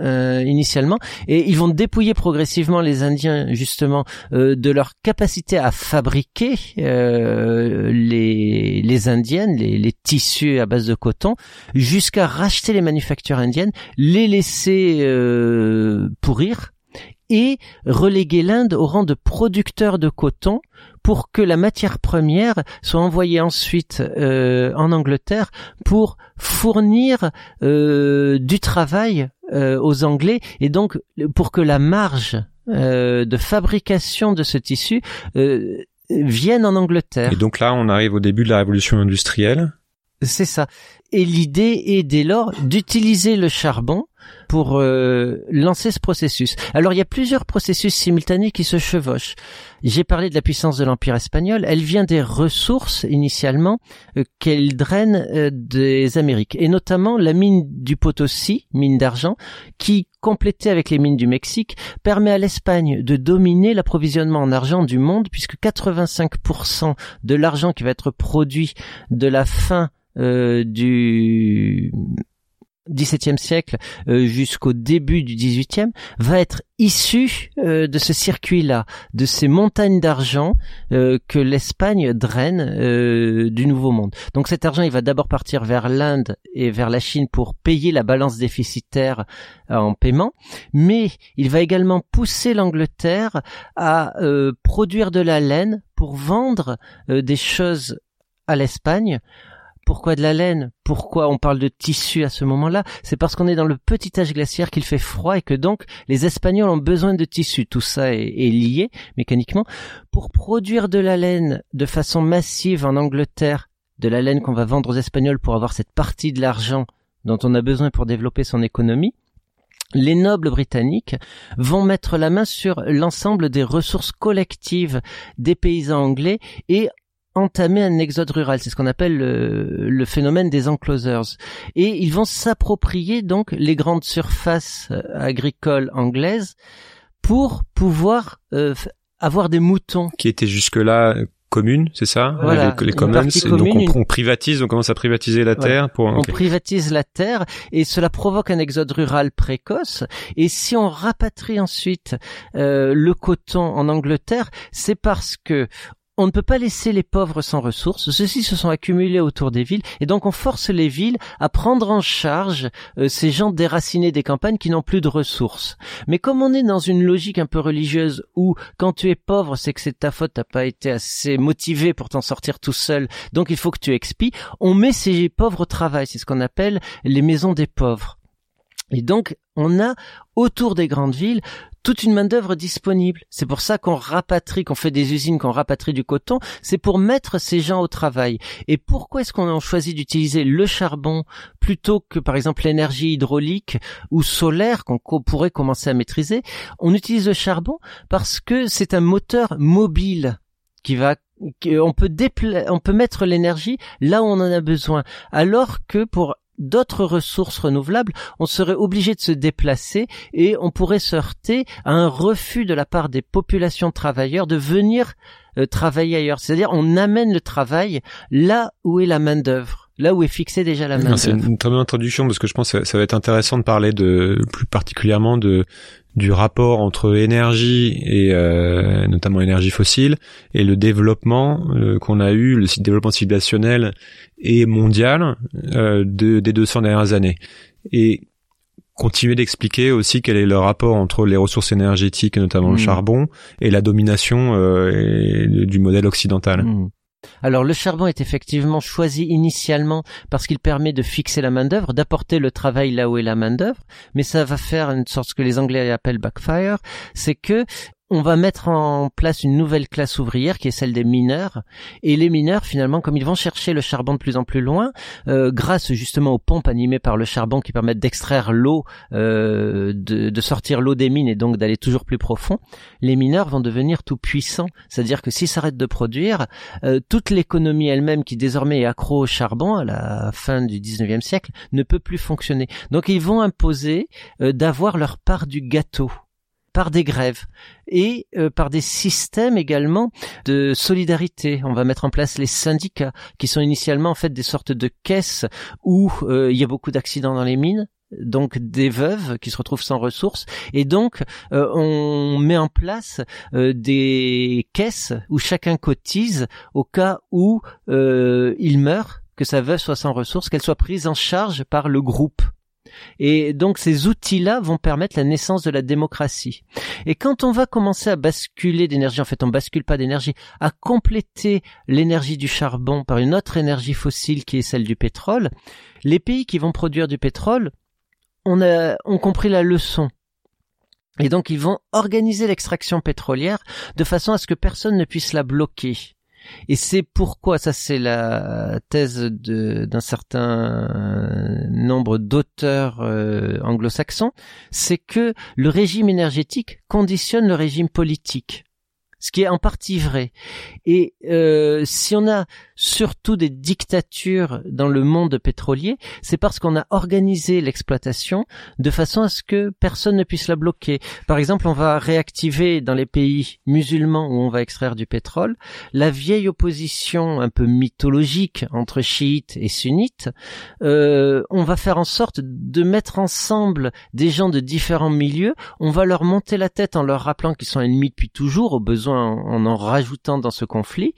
Euh, initialement. Et ils vont dépouiller progressivement les Indiens justement euh, de leur capacité à fabriquer euh, les les indiennes les, tissus à base de coton jusqu'à racheter les manufactures indiennes les laisser euh, pourrir et reléguer l'Inde au rang de producteur de coton pour que la matière première soit envoyée ensuite euh, en Angleterre pour fournir euh, du travail euh, aux Anglais et donc pour que la marge euh, de fabrication de ce tissu euh, vienne en Angleterre. Et donc là, on arrive au début de la révolution industrielle. C'est ça. Et l'idée est dès lors d'utiliser le charbon pour euh, lancer ce processus. Alors il y a plusieurs processus simultanés qui se chevauchent. J'ai parlé de la puissance de l'Empire espagnol. Elle vient des ressources initialement euh, qu'elle draine euh, des Amériques, et notamment la mine du Potosi, mine d'argent, qui complétée avec les mines du Mexique, permet à l'Espagne de dominer l'approvisionnement en argent du monde, puisque 85% de l'argent qui va être produit de la fin euh, du XVIIe siècle euh, jusqu'au début du XVIIIe va être issu euh, de ce circuit-là, de ces montagnes d'argent euh, que l'Espagne draine du Nouveau Monde. Donc cet argent, il va d'abord partir vers l'Inde et vers la Chine pour payer la balance déficitaire en paiement, mais il va également pousser l'Angleterre à produire de la laine pour vendre des choses à l'Espagne pourquoi de la laine? Pourquoi on parle de tissu à ce moment-là? C'est parce qu'on est dans le petit âge glaciaire qu'il fait froid et que donc les Espagnols ont besoin de tissu. Tout ça est, est, lié mécaniquement. Pour produire de la laine de façon massive en Angleterre, de la laine qu'on va vendre aux Espagnols pour avoir cette partie de l'argent dont on a besoin pour développer son économie, les nobles britanniques vont mettre la main sur l'ensemble des ressources collectives des paysans anglais et entamer un exode rural. C'est ce qu'on appelle le, le, phénomène des enclosers. Et ils vont s'approprier donc les grandes surfaces agricoles anglaises pour pouvoir euh, avoir des moutons. Qui étaient jusque-là communes, c'est ça? Voilà, Les, les commons. Donc on, on, privatise, on commence à privatiser la terre. Pour... On okay. privatise la terre et cela provoque un exode rural précoce. Et si on rapatrie ensuite euh, le coton en Angleterre, c'est parce que on ne peut pas laisser les pauvres sans ressources. Ceux-ci se sont accumulés autour des villes et donc on force les villes à prendre en charge euh, ces gens déracinés des campagnes qui n'ont plus de ressources. Mais comme on est dans une logique un peu religieuse où quand tu es pauvre, c'est que c'est ta faute, t'as pas été assez motivé pour t'en sortir tout seul, donc il faut que tu expies, on met ces pauvres au travail. C'est ce qu'on appelle les maisons des pauvres. Et donc, on a autour des grandes villes toute une main d'œuvre disponible. C'est pour ça qu'on rapatrie, qu'on fait des usines, qu'on rapatrie du coton. C'est pour mettre ces gens au travail. Et pourquoi est-ce qu'on a choisi d'utiliser le charbon plutôt que, par exemple, l'énergie hydraulique ou solaire qu'on pourrait commencer à maîtriser? On utilise le charbon parce que c'est un moteur mobile qui va on peut on peut mettre l'énergie là où on en a besoin alors que pour d'autres ressources renouvelables, on serait obligé de se déplacer et on pourrait se heurter à un refus de la part des populations de travailleurs de venir euh, travailler ailleurs. C'est-à-dire on amène le travail là où est la main d'œuvre, là où est fixée déjà la main d'œuvre. C'est une très bonne introduction parce que je pense que ça va être intéressant de parler de plus particulièrement de du rapport entre énergie et euh, notamment énergie fossile et le développement euh, qu'on a eu, le développement civilisationnel et mondial euh, de, des 200 dernières années. Et continuer d'expliquer aussi quel est le rapport entre les ressources énergétiques, notamment mmh. le charbon, et la domination et, du modèle occidental. Mmh. Alors le charbon est effectivement choisi initialement parce qu'il permet de fixer la main d'œuvre, d'apporter le travail là où est la main d'œuvre, mais ça va faire une sorte ce que les Anglais appellent backfire, c'est que on va mettre en place une nouvelle classe ouvrière qui est celle des mineurs. Et les mineurs, finalement, comme ils vont chercher le charbon de plus en plus loin, euh, grâce justement aux pompes animées par le charbon qui permettent d'extraire l'eau, euh, de, sortir l'eau des mines et donc d'aller toujours plus profond, les mineurs vont devenir tout puissants. C'est-à-dire que s'ils s'arrêtent de produire, euh, toute l'économie elle-même qui désormais est accro au charbon à la fin du 19e siècle ne peut plus fonctionner. Donc ils vont imposer d'avoir leur part du gâteau par des grèves et euh, par des systèmes également de solidarité. On va mettre en place les syndicats qui sont initialement en fait des sortes de caisses où euh, il y a beaucoup d'accidents dans les mines donc des veuves qui se retrouvent sans ressources et donc euh, on met en place des caisses où chacun cotise au cas où il meurt que sa veuve soit sans ressources qu'elle soit prise en charge par le groupe et donc ces outils-là vont permettre la naissance de la démocratie. Et quand on va commencer à basculer d'énergie, en fait on bascule pas d'énergie, à compléter l'énergie du charbon par une autre énergie fossile qui est celle du pétrole, les pays qui vont produire du pétrole on a, ont compris la leçon. Et donc ils vont organiser l'extraction pétrolière de façon à ce que personne ne puisse la bloquer. Et c'est pourquoi, ça c'est la thèse d'un certain nombre d'auteurs euh, anglo-saxons, c'est que le régime énergétique conditionne le régime politique ce qui est en partie vrai. Et euh, si on a surtout des dictatures dans le monde pétrolier, c'est parce qu'on a organisé l'exploitation de façon à ce que personne ne puisse la bloquer. Par exemple, on va réactiver dans les pays musulmans où on va extraire du pétrole la vieille opposition un peu mythologique entre chiites et sunnites. Euh, on va faire en sorte de mettre ensemble des gens de différents milieux. On va leur monter la tête en leur rappelant qu'ils sont ennemis depuis toujours, au besoin en en rajoutant dans ce conflit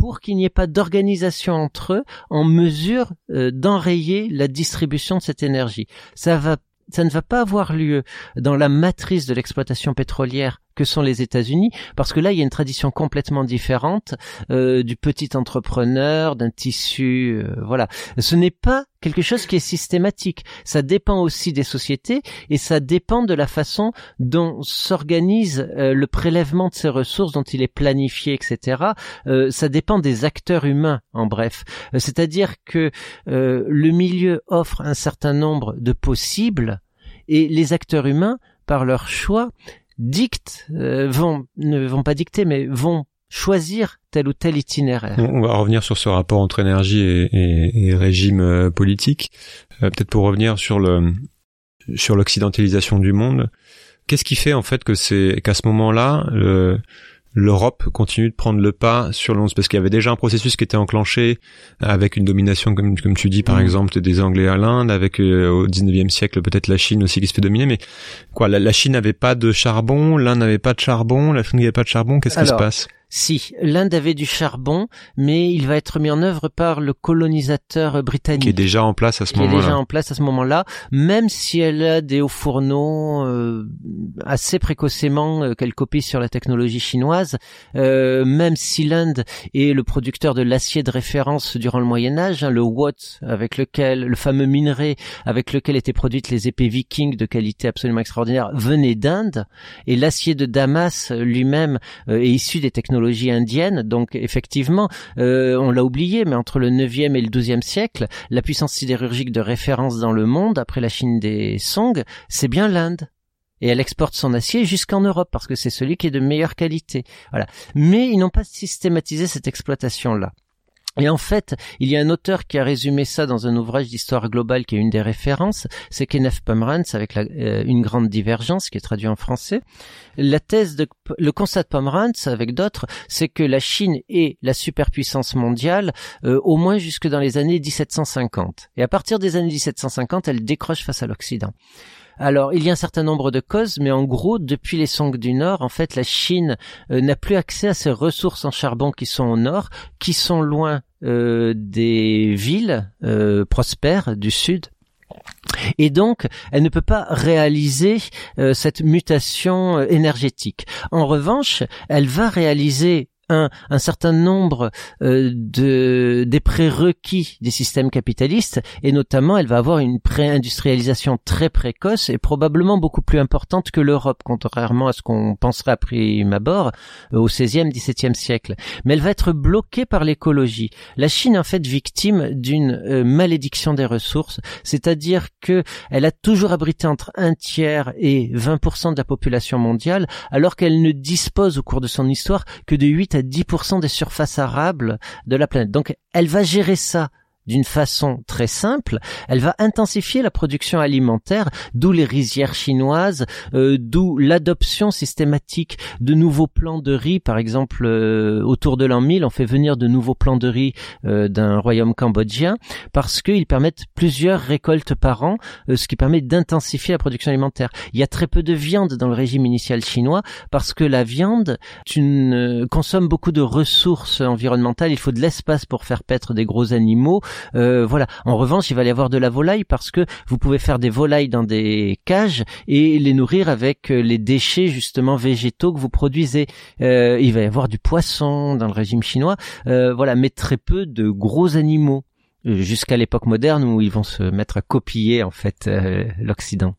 pour qu'il n'y ait pas d'organisation entre eux en mesure euh, d'enrayer la distribution de cette énergie. Ça ne va pas avoir lieu dans la matrice de l'exploitation pétrolière que sont les États-Unis, parce que là, il y a une tradition complètement différente euh, du petit entrepreneur, d'un tissu, euh, voilà. Ce n'est pas quelque chose qui est systématique. Ça dépend aussi des sociétés et ça dépend de la façon dont s'organise euh, le prélèvement de ces ressources, dont il est planifié, etc. ça dépend des acteurs humains, en bref. C'est-à-dire que le milieu offre un certain nombre de possibles et les acteurs humains, par leur choix, dictent, euh, vont, ne vont pas dicter, mais vont choisir tel ou tel itinéraire. On va revenir sur ce rapport entre énergie et, et, régime euh, politique. Euh, peut-être pour revenir sur le sur l'occidentalisation du monde. Qu'est-ce qui fait en fait que c'est qu'à ce moment-là, l'Europe continue de prendre le pas sur l'once parce qu'il y avait déjà un processus qui était enclenché avec une domination comme comme tu dis par mm. exemple des Anglais à l'Inde avec euh, au 19e siècle peut-être la Chine aussi qui se fait dominer mais quoi la, Chine n'avait pas de charbon l'Inde n'avait pas de charbon la n'avait pas de charbon qu'est-ce qui se passe? Si, l'Inde avait du charbon, mais il va être mis en œuvre par le colonisateur britannique. Qui est déjà en place à ce moment-là. Qui est déjà en place à ce moment-là, même si elle a des hauts fourneaux euh, assez précocement euh, qu'elle copie sur la technologie chinoise, euh, même si l'Inde est le producteur de l'acier de référence durant le Moyen Âge, hein, le Watt, avec lequel, le fameux minerai avec lequel étaient produites les épées vikings de qualité absolument extraordinaire, venait d'Inde, et l'acier de Damas lui-même est issu des technologies indienne. Donc effectivement, euh, on l'a oublié, mais entre le 9e et le 12e siècle, la puissance sidérurgique de référence dans le monde, après la Chine des Song, c'est bien l'Inde et elle exporte son acier jusqu'en Europe parce que c'est celui qui est de meilleure qualité. Voilà. Mais ils n'ont pas systématisé cette exploitation là. Et en fait, il y a un auteur qui a résumé ça dans un ouvrage d'histoire globale qui est une des références, c'est Kenneth Pomeranz avec euh, une grande divergence qui est traduit en français. La thèse de le constat de Pomeranz avec d'autres, c'est que la Chine est la superpuissance mondiale euh, au moins jusque dans les années 1750. Et à partir des années 1750, elle décroche face à l'Occident. Alors, il y a un certain nombre de causes, mais en gros, depuis les Song du Nord, en fait, la Chine euh, n'a plus accès à ces ressources en charbon qui sont au nord, qui sont loin euh, des villes euh, prospères du sud. Et donc, elle ne peut pas réaliser cette mutation énergétique. En revanche, elle va réaliser un, un certain nombre euh, de des prérequis des systèmes capitalistes et notamment elle va avoir une pré-industrialisation très précoce et probablement beaucoup plus importante que l'Europe contrairement à ce qu'on penserait à prime abord euh, au 16e 17e siècle. Mais elle va être bloquée par l'écologie. La Chine est en fait victime d'une euh, malédiction des ressources. C'est-à-dire que elle a toujours abrité entre un tiers et 20% de la population mondiale alors qu'elle ne dispose au cours de son histoire que de 8 à 10% des surfaces arables de la planète. Donc elle va gérer ça d'une façon très simple, elle va intensifier la production alimentaire, d'où les rizières chinoises, euh, d'où l'adoption systématique de nouveaux plants de riz. Par exemple, euh, autour de l'an 1000, on fait venir de nouveaux plants de riz euh, d'un royaume cambodgien parce qu'ils permettent plusieurs récoltes par an, ce qui permet d'intensifier la production alimentaire. Il y a très peu de viande dans le régime initial chinois parce que la viande consomme beaucoup de ressources environnementales. Il faut de l'espace pour faire paître des gros animaux. Euh, voilà. En revanche, il va y avoir de la volaille parce que vous pouvez faire des volailles dans des cages et les nourrir avec euh, les déchets justement végétaux que vous produisez. Euh, il va y avoir du poisson dans le régime chinois. voilà, mais très peu de gros animaux jusqu'à l'époque moderne où ils vont se mettre à copier en fait l'Occident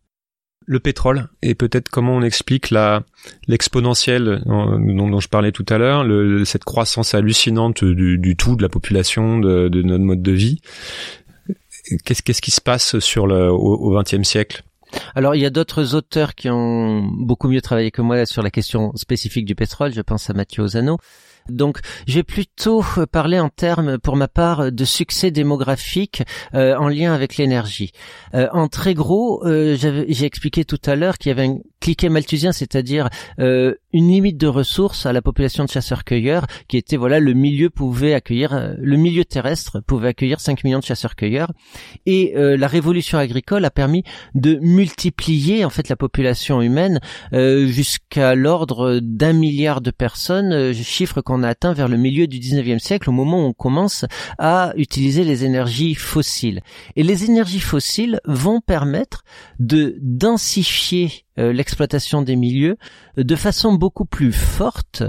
le pétrole et peut-être comment on explique la l'exponentielle dont, je parlais tout à l'heure, cette croissance hallucinante du, tout de la population, de, notre mode de vie. Qu'est-ce qu'est-ce qui se passe sur le au XXe siècle? Alors il y a d'autres auteurs qui ont beaucoup mieux travaillé que moi sur la question spécifique du pétrole. Je pense à Mathieu Ozano. Donc, j'ai plutôt euh, parlé en termes, pour ma part, de succès démographique euh, en lien avec l'énergie. Euh, en très gros, j'ai expliqué tout à l'heure qu'il y avait un cliquet malthusien, c'est-à-dire une limite de ressources à la population de chasseurs-cueilleurs, qui était voilà le milieu pouvait accueillir, le milieu terrestre pouvait accueillir 5 millions de chasseurs-cueilleurs, et la révolution agricole a permis de multiplier en fait la population humaine jusqu'à l'ordre d'un milliard de personnes, chiffre qu'on a atteint vers le milieu du 19e siècle, au moment où on commence à utiliser les énergies fossiles. Et les énergies fossiles vont permettre de densifier euh, l'exploitation des milieux de façon beaucoup plus forte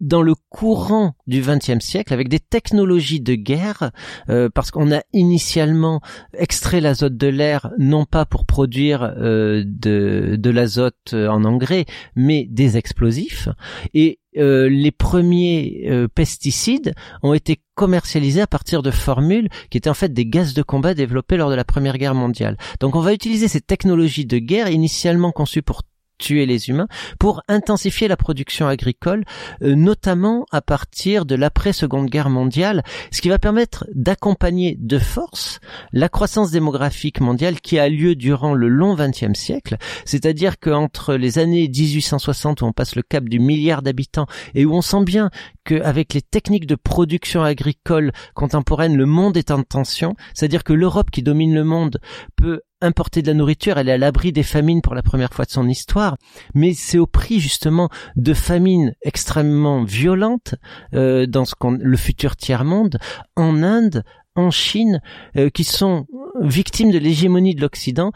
dans le courant du XXe siècle avec des technologies de guerre euh, parce qu'on a initialement extrait l'azote de l'air non pas pour produire euh, de, de l'azote en engrais mais des explosifs. Et euh, les premiers euh, pesticides ont été commercialisés à partir de formules qui étaient en fait des gaz de combat développés lors de la Première Guerre mondiale. Donc on va utiliser ces technologies de guerre initialement conçues pour tuer les humains pour intensifier la production agricole, euh, notamment à partir de l'après-seconde guerre mondiale, ce qui va permettre d'accompagner de force la croissance démographique mondiale qui a lieu durant le long XXe siècle, c'est-à-dire qu'entre les années 1860 où on passe le cap du milliard d'habitants et où on sent bien qu'avec les techniques de production agricole contemporaine, le monde est en tension, c'est-à-dire que l'Europe qui domine le monde peut importer de la nourriture, elle est à l'abri des famines pour la première fois de son histoire, mais c'est au prix justement de famines extrêmement violentes euh, dans ce qu'on le futur tiers monde en Inde, en Chine, euh, qui sont victimes de l'hégémonie de l'Occident.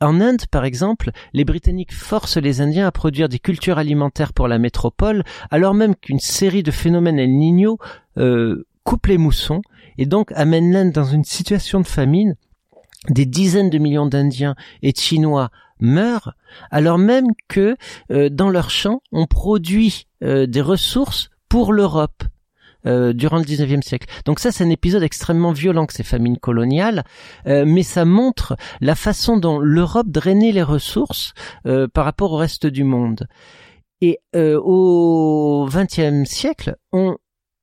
En Inde, par exemple, les Britanniques forcent les Indiens à produire des cultures alimentaires pour la métropole, alors même qu'une série de phénomènes El Niño euh, coupe les moussons et donc amène l'Inde dans une situation de famine des dizaines de millions d'Indiens et de Chinois meurent, alors même que euh, dans leurs champs, on produit euh, des ressources pour l'Europe. Euh, durant le 19e siècle. Donc ça, c'est un épisode extrêmement violent que ces famines coloniales, mais ça montre la façon dont l'Europe drainait les ressources par rapport au reste du monde. Et au 20e siècle, on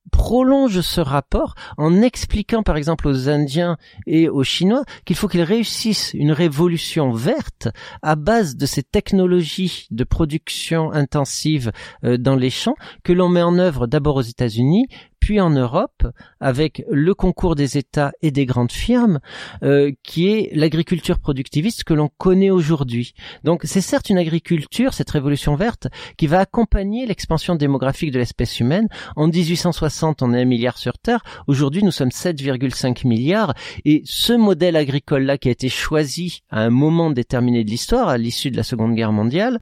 prolonge ce rapport en expliquant par exemple aux Indiens et aux Chinois qu'il faut qu'ils réussissent une révolution verte à base de ces technologies de production intensive euh, dans les champs que l'on met en œuvre d'abord aux États-Unis puis en Europe, avec le concours des États et des grandes firmes, euh, qui est l'agriculture productiviste que l'on connaît aujourd'hui. Donc c'est certes une agriculture, cette révolution verte, qui va accompagner l'expansion démographique de l'espèce humaine. En 1860, on est un milliard sur Terre. Aujourd'hui, nous sommes 7,5 milliards. Et ce modèle agricole-là qui a été choisi à un moment déterminé de l'histoire, à l'issue de la Seconde Guerre mondiale,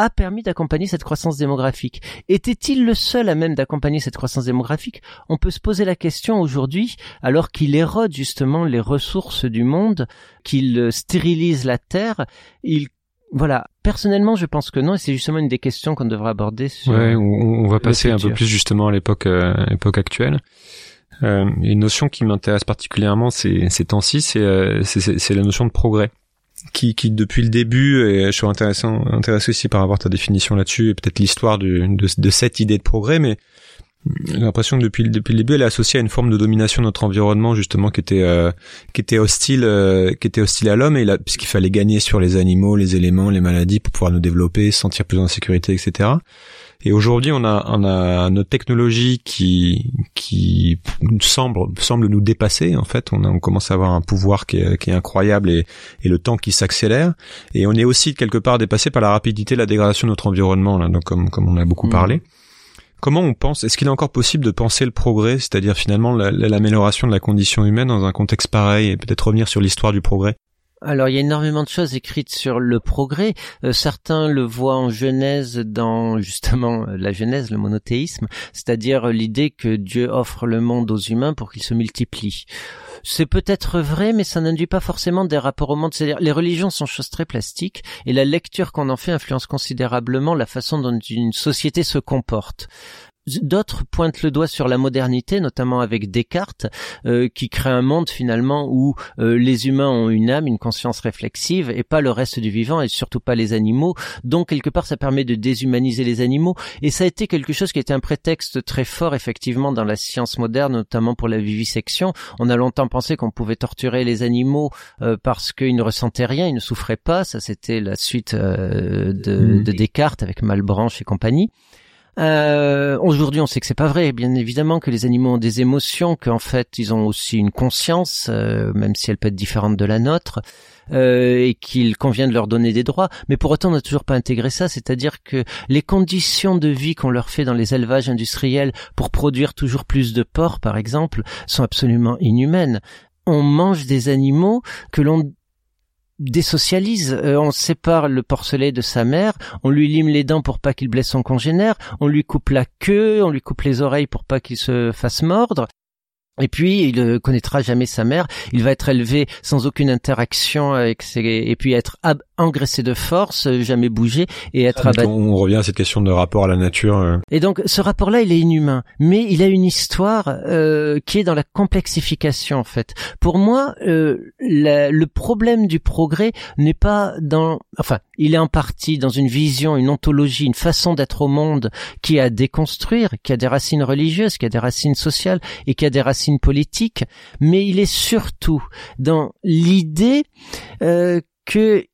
a permis d'accompagner cette croissance démographique. Était-il le seul à même d'accompagner cette croissance démographique? On peut se poser la question aujourd'hui, alors qu'il érode justement les ressources du monde, qu'il stérilise la terre, il voilà. Personnellement, je pense que non, et c'est justement une des questions qu'on devrait aborder. Sur ouais, on, va passer un peu plus justement à l'époque, euh, époque actuelle. Euh, une notion qui m'intéresse particulièrement ces, ces temps-ci, c'est euh, la notion de progrès qui, qui depuis le début, et je suis intéressant, intéressé aussi par avoir ta définition là-dessus, et peut-être l'histoire de, de, de, cette idée de progrès, mais j'ai l'impression que depuis, depuis le début, elle est associée à une forme de domination de notre environnement, justement, qui était, euh, qui était hostile, euh, qui était hostile à l'homme, et puisqu'il fallait gagner sur les animaux, les éléments, les maladies pour pouvoir nous développer, se sentir plus en sécurité, etc. Et aujourd'hui, on a, on a notre technologie qui, qui semble, semble nous dépasser. En fait, on, a, on commence à avoir un pouvoir qui est, qui est incroyable et, et le temps qui s'accélère. Et on est aussi quelque part dépassé par la rapidité de la dégradation de notre environnement, là, donc comme, comme on a beaucoup mmh. parlé. Comment on pense Est-ce qu'il est encore possible de penser le progrès, c'est-à-dire finalement l'amélioration de la condition humaine dans un contexte pareil, et peut-être revenir sur l'histoire du progrès? Alors il y a énormément de choses écrites sur le progrès. Euh, certains le voient en Genèse dans justement la Genèse, le monothéisme, c'est-à-dire l'idée que Dieu offre le monde aux humains pour qu'ils se multiplient. C'est peut-être vrai, mais ça n'induit pas forcément des rapports au monde. C'est-à-dire, les religions sont choses très plastiques, et la lecture qu'on en fait influence considérablement la façon dont une société se comporte. D'autres pointent le doigt sur la modernité, notamment avec Descartes, euh, qui crée un monde finalement où euh, les humains ont une âme, une conscience réflexive, et pas le reste du vivant, et surtout pas les animaux. Donc quelque part, ça permet de déshumaniser les animaux, et ça a été quelque chose qui a été un prétexte très fort effectivement dans la science moderne, notamment pour la vivisection. On a longtemps pensé qu'on pouvait torturer les animaux euh, parce qu'ils ne ressentaient rien, ils ne souffraient pas. Ça, c'était la suite de, mmh. de Descartes avec Malebranche et compagnie. Euh, Aujourd'hui, on sait que c'est pas vrai. Bien évidemment que les animaux ont des émotions, qu'en fait, ils ont aussi une conscience, euh, même si elle peut être différente de la nôtre. Euh, et qu'il convient de leur donner des droits. Mais pour autant, on n'a toujours pas intégré ça, c'est-à-dire que les conditions de vie qu'on leur fait dans les élevages industriels pour produire toujours plus de porc, par exemple, sont absolument inhumaines. On mange des animaux que l'on désocialise, euh, on sépare le porcelet de sa mère, on lui lime les dents pour pas qu'il blesse son congénère, on lui coupe la queue, on lui coupe les oreilles pour pas qu'il se fasse mordre, et puis, il ne connaîtra jamais sa mère. Il va être élevé sans aucune interaction avec ses... et puis être engraissé de force, jamais bouger et être abattu. On revient à cette question de rapport à la nature. Euh. Et donc, ce rapport-là, il est inhumain. Mais il a une histoire euh, qui est dans la complexification, en fait. Pour moi, euh, le problème du progrès n'est pas dans... Enfin, il est en partie dans une vision, une ontologie, une façon d'être au monde qui a à déconstruire, qui a des racines religieuses, qui a des racines sociales et qui a des racines politique, mais il est surtout dans l'idée euh, que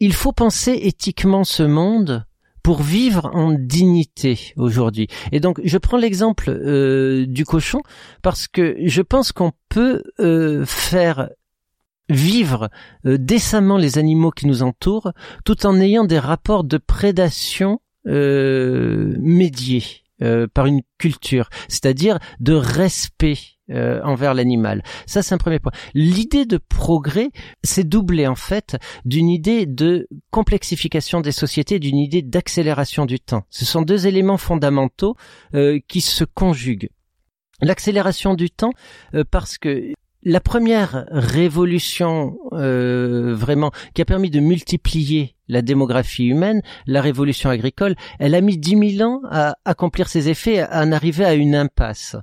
il faut penser éthiquement ce monde pour vivre en dignité aujourd'hui. Et donc, je prends l'exemple euh, du cochon parce que je pense qu'on peut euh, faire vivre décemment les animaux qui nous entourent tout en ayant des rapports de prédation médiés par une culture, c'est-à-dire de respect euh, envers l'animal. Ça, c'est un premier point. L'idée de progrès, c'est doublé en fait d'une idée de complexification des sociétés, d'une idée d'accélération du temps. Ce sont deux éléments fondamentaux euh, qui se conjuguent. L'accélération du temps, euh, parce que la première révolution vraiment qui a permis de multiplier la démographie humaine, la révolution agricole, elle a mis dix mille ans à accomplir ses effets, à en arriver à une impasse.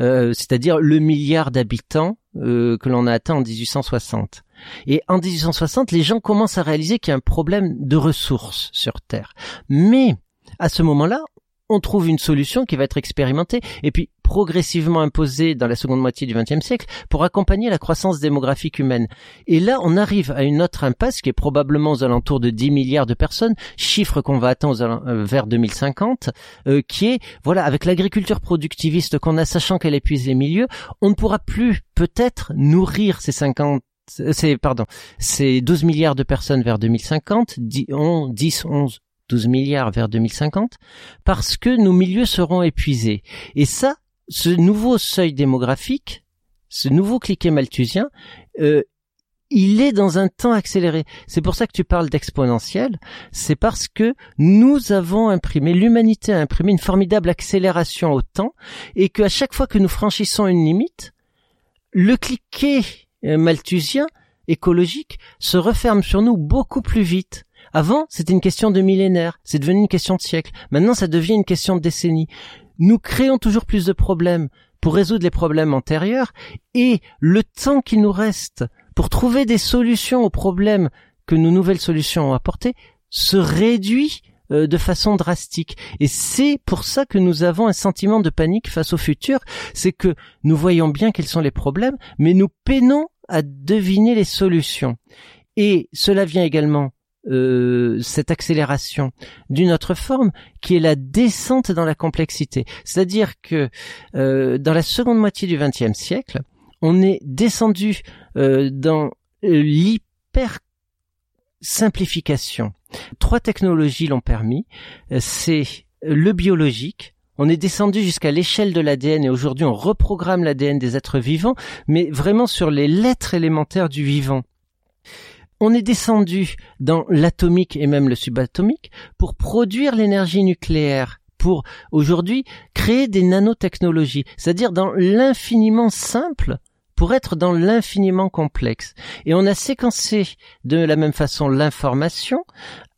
Euh, c'est-à-dire le milliard d'habitants euh, que l'on a atteint en 1860. Et en 1860, les gens commencent à réaliser qu'il y a un problème de ressources sur Terre. Mais à ce moment-là, on trouve une solution qui va être expérimentée et puis progressivement imposée dans la seconde moitié du XXe siècle pour accompagner la croissance démographique humaine. Et là, on arrive à une autre impasse qui est probablement aux alentours de 10 milliards de personnes, chiffre qu'on va atteindre euh, vers 2050, euh, qui est, voilà, avec l'agriculture productiviste qu'on a, sachant qu'elle épuise les milieux, on ne pourra plus peut-être nourrir ces 50 c'est pardon, ces 12 milliards de personnes vers 2050, 10, 10 11 12 milliards vers 2050, parce que nos milieux seront épuisés. Et ça, ce nouveau seuil démographique, ce nouveau cliquet malthusien, euh, il est dans un temps accéléré. C'est pour ça que tu parles d'exponentiel. C'est parce que nous avons imprimé, l'humanité a imprimé une formidable accélération au temps et qu'à chaque fois que nous franchissons une limite, le cliquet euh, malthusien écologique se referme sur nous beaucoup plus vite. Avant, c'était une question de millénaire, c'est devenu une question de siècle. Maintenant, ça devient une question de décennie. Nous créons toujours plus de problèmes pour résoudre les problèmes antérieurs et le temps qu'il nous reste pour trouver des solutions aux problèmes que nos nouvelles solutions ont apportés se réduit euh, de façon drastique. Et c'est pour ça que nous avons un sentiment de panique face au futur, c'est que nous voyons bien quels sont les problèmes, mais nous peinons à deviner les solutions. Et cela vient également euh, cette accélération d'une autre forme qui est la descente dans la complexité. C'est-à-dire que euh, dans la seconde moitié du XXe siècle, on est descendu euh, dans l'hyper simplification. Trois technologies l'ont permis. C'est le biologique, on est descendu jusqu'à l'échelle de l'ADN et aujourd'hui on reprogramme l'ADN des êtres vivants, mais vraiment sur les lettres élémentaires du vivant. On est descendu dans l'atomique et même le subatomique pour produire l'énergie nucléaire, pour aujourd'hui créer des nanotechnologies, c'est-à-dire dans l'infiniment simple pour être dans l'infiniment complexe. Et on a séquencé de la même façon l'information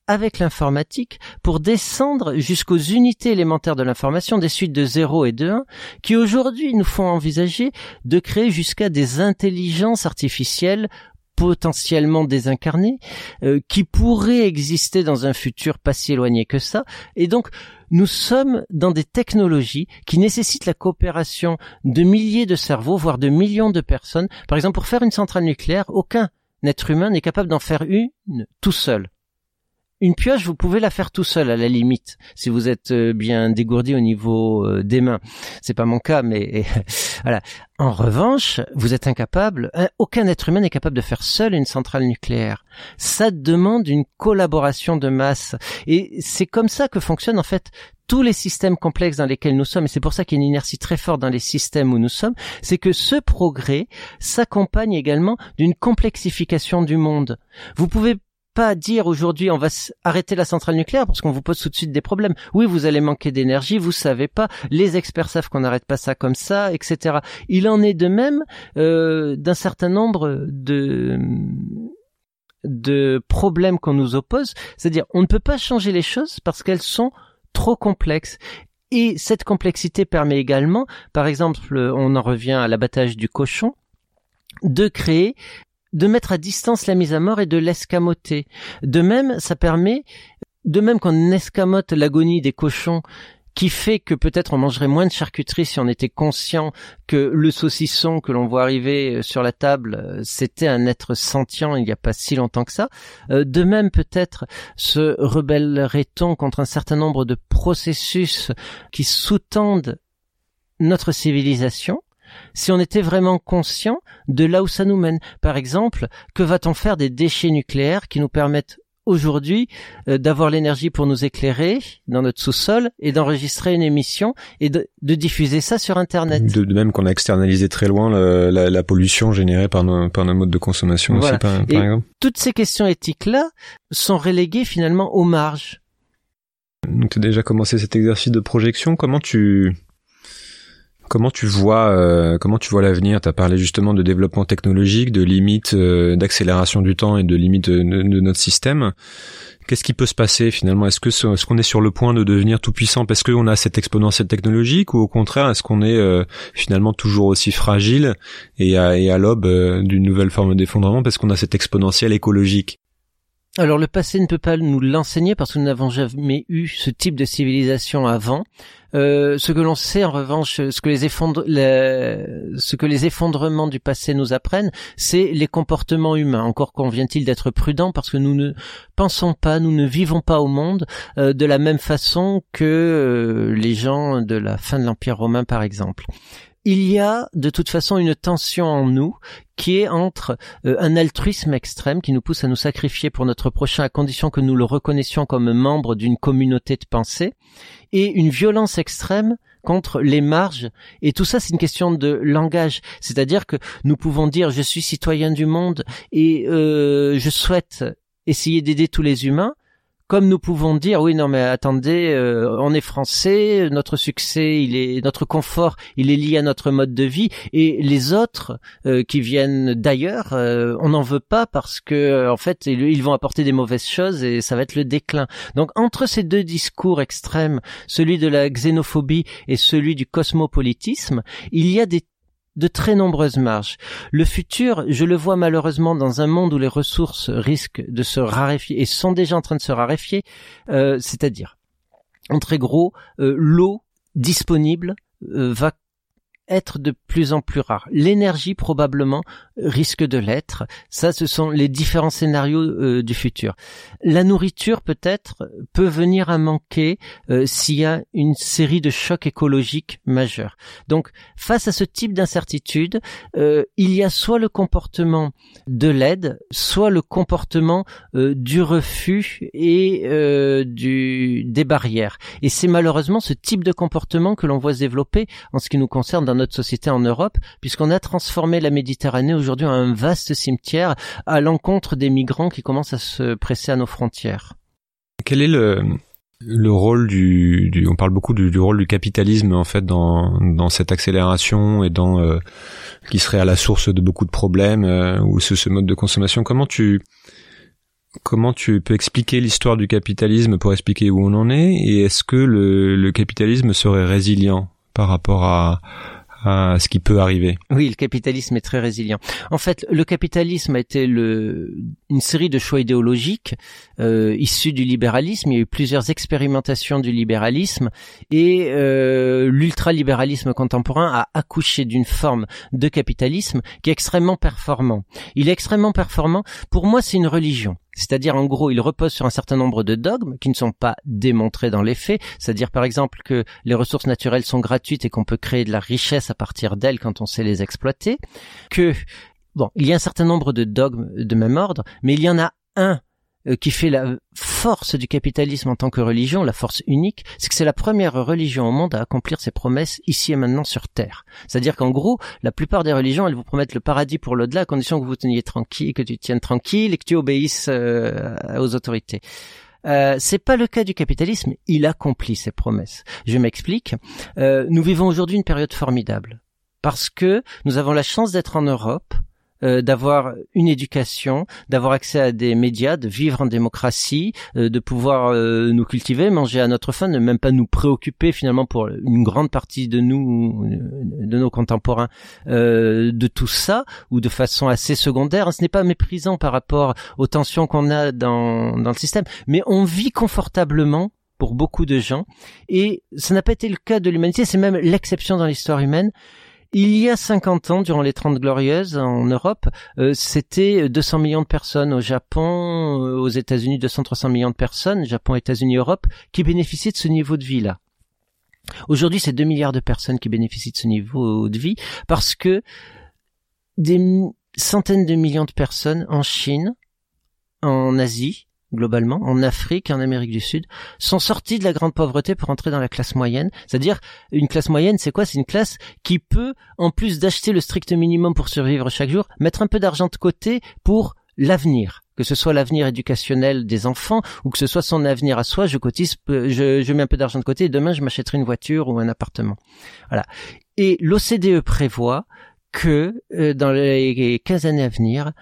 avec l'informatique pour descendre jusqu'aux unités élémentaires de l'information des suites de 0 et de 1 qui aujourd'hui nous font envisager de créer jusqu'à des intelligences artificielles potentiellement désincarnées euh, qui pourraient exister dans un futur pas si éloigné que ça et donc nous sommes dans des technologies qui nécessitent la coopération de milliers de cerveaux, voire de millions de personnes. Par exemple, pour faire une centrale nucléaire, aucun être humain n'est capable d'en faire une tout seul. Une pioche, vous pouvez la faire tout seul à la limite, si vous êtes euh, bien dégourdi au niveau euh, des mains. C'est pas mon cas, mais voilà. En revanche, vous êtes incapable. Aucun être humain n'est capable de faire seul une centrale nucléaire. Ça demande une collaboration de masse, et c'est comme ça que fonctionnent en fait tous les systèmes complexes dans lesquels nous sommes, et c'est pour ça qu'il y a une inertie très forte dans les systèmes où nous sommes, c'est que ce progrès s'accompagne également d'une complexification du monde. Vous pouvez pas dire aujourd'hui on va arrêter la centrale nucléaire parce qu'on vous pose tout de suite des problèmes. Oui, vous allez manquer d'énergie, vous savez pas. Les experts savent qu'on n'arrête pas ça comme ça, etc. Il en est de même euh, d'un certain nombre de de problèmes qu'on nous oppose. C'est-à-dire, on ne peut pas changer les choses parce qu'elles sont trop complexes. Et cette complexité permet également, par exemple, on en revient à l'abattage du cochon, de créer de mettre à distance la mise à mort et de l'escamoter. De même, ça permet, de même qu'on escamote l'agonie des cochons qui fait que peut-être on mangerait moins de charcuterie si on était conscient que le saucisson que l'on voit arriver euh, sur la table, euh, c'était un être sentient il n'y a pas si longtemps que ça. Euh, de même, peut-être se rebellerait-on contre un certain nombre de processus qui sous-tendent notre civilisation si on était vraiment conscient de là où ça nous mène. Par exemple, que va-t-on faire des déchets nucléaires qui nous permettent aujourd'hui euh, d'avoir l'énergie pour nous éclairer dans notre sous-sol et d'enregistrer une émission et de, diffuser ça sur Internet? De, même qu'on a externalisé très loin la, pollution générée par nos, par nos modes de consommation aussi, par, exemple. Toutes ces questions éthiques-là sont reléguées finalement aux marges. Donc tu as déjà commencé cet exercice de projection. Comment tu Comment tu vois euh, comment tu vois l'avenir? Tu as parlé justement de développement technologique, de limites euh, d'accélération du temps et de limites de, notre système. Qu'est-ce qui peut se passer finalement? Est-ce que est-ce qu'on est sur le point de devenir tout puissant parce qu'on a cette exponentielle technologique ou au contraire est-ce qu'on est, euh, finalement toujours aussi fragile et à, et à l'aube d'une nouvelle forme d'effondrement parce qu'on a cette exponentielle écologique? Alors le passé ne peut pas nous l'enseigner parce que nous n'avons jamais eu ce type de civilisation avant. Euh, ce que l'on sait en revanche, ce que les, effondrements du passé nous apprennent, c'est les comportements humains. Encore convient-il d'être prudent parce que nous ne pensons pas, nous ne vivons pas au monde euh, de la même façon que euh, les gens de la fin de l'Empire romain par exemple il y a de toute façon une tension en nous qui est entre euh, un altruisme extrême qui nous pousse à nous sacrifier pour notre prochain à condition que nous le reconnaissions comme membre d'une communauté de pensée et une violence extrême contre les marges. Et tout ça, c'est une question de langage. C'est-à-dire que nous pouvons dire je suis citoyen du monde et euh, je souhaite essayer d'aider tous les humains, comme nous pouvons dire oui non mais attendez euh, on est français notre succès il est notre confort il est lié à notre mode de vie. Et les autres euh, qui viennent d'ailleurs euh, on n'en veut pas parce que en fait ils vont apporter des mauvaises choses et ça va être le déclin. Donc entre ces deux discours extrêmes celui de la xénophobie et celui du cosmopolitisme il y a des de très nombreuses marges. Le futur, je le vois malheureusement dans un monde où les ressources risquent de se raréfier et sont déjà en train de se raréfier, euh, c'est-à-dire, en très gros, euh, l'eau disponible euh, va être de plus en plus rare. L'énergie probablement risque de l'être. Ça, ce sont les différents scénarios euh, du futur. La nourriture peut-être peut venir à manquer euh, s'il y a une série de chocs écologiques majeurs. Donc, face à ce type d'incertitude, euh, il y a soit le comportement de l'aide, soit le comportement du refus et du des barrières. Et c'est malheureusement ce type de comportement que l'on voit se développer en ce qui nous concerne dans notre société en Europe, puisqu'on a transformé la Méditerranée aujourd'hui en un vaste cimetière à l'encontre des migrants qui commencent à se presser à nos frontières. Quel est le, le rôle du, du, on parle beaucoup du, du, rôle du capitalisme en fait dans, dans cette accélération et dans euh, qui serait à la source de beaucoup de problèmes euh, ou ce, ce mode de consommation? Comment tu comment tu peux expliquer l'histoire du capitalisme pour expliquer où on en est? Et est-ce que le, le capitalisme serait résilient par rapport à à ce qui peut arriver. Oui, le capitalisme est très résilient. En fait, le capitalisme a été le, une série de choix idéologiques euh, issus du libéralisme. Il y a eu plusieurs expérimentations du libéralisme et euh, l'ultralibéralisme contemporain a accouché d'une forme de capitalisme qui est extrêmement performant. Il est extrêmement performant. Pour moi, c'est une religion. C'est-à-dire, en gros, il repose sur un certain nombre de dogmes qui ne sont pas démontrés dans les faits. C'est-à-dire, par exemple, que les ressources naturelles sont gratuites et qu'on peut créer de la richesse à partir d'elles quand on sait les exploiter. Que, bon, il y a un certain nombre de dogmes de même ordre, mais il y en a un qui fait la force du capitalisme en tant que religion, la force unique, c'est que c'est la première religion au monde à accomplir ses promesses ici et maintenant sur Terre. C'est-à-dire qu'en gros, la plupart des religions, elles vous promettent le paradis pour l'au-delà à condition que vous teniez tranquille, que tu tiennes tranquille et que tu obéisses euh, aux autorités. Euh, c'est pas le cas du capitalisme. Il accomplit ses promesses. Je m'explique. Euh, nous vivons aujourd'hui une période formidable parce que nous avons la chance d'être en Europe euh, d'avoir une éducation, d'avoir accès à des médias, de vivre en démocratie, euh, de pouvoir euh, nous cultiver, manger à notre faim, ne même pas nous préoccuper finalement pour une grande partie de nous, de nos contemporains, de tout ça, ou de façon assez secondaire. Ce n'est pas méprisant par rapport aux tensions qu'on a dans, dans le système, mais on vit confortablement pour beaucoup de gens, et ça n'a pas été le cas de l'humanité, c'est même l'exception dans l'histoire humaine. Il y a 50 ans, durant les 30 glorieuses en Europe, euh, c'était 200 millions de personnes au Japon, euh, aux États-Unis 200-300 millions de personnes, Japon, États-Unis, Europe, qui bénéficiaient de ce niveau de vie-là. Aujourd'hui, c'est 2 milliards de personnes qui bénéficient de ce niveau de vie parce que des centaines de millions de personnes en Chine, en Asie, globalement, en Afrique en Amérique du Sud, sont sortis de la grande pauvreté pour entrer dans la classe moyenne. C'est-à-dire, une classe moyenne, c'est quoi? C'est une classe qui peut, en plus d'acheter le strict minimum pour survivre chaque jour, mettre un peu d'argent de côté pour l'avenir que ce soit l'avenir éducationnel des enfants ou que ce soit son avenir à soi, je cotise, je, je mets un peu d'argent de côté et demain je m'achèterai une voiture ou un appartement. Voilà. Et l'OCDE prévoit que euh, dans les 15 années à venir,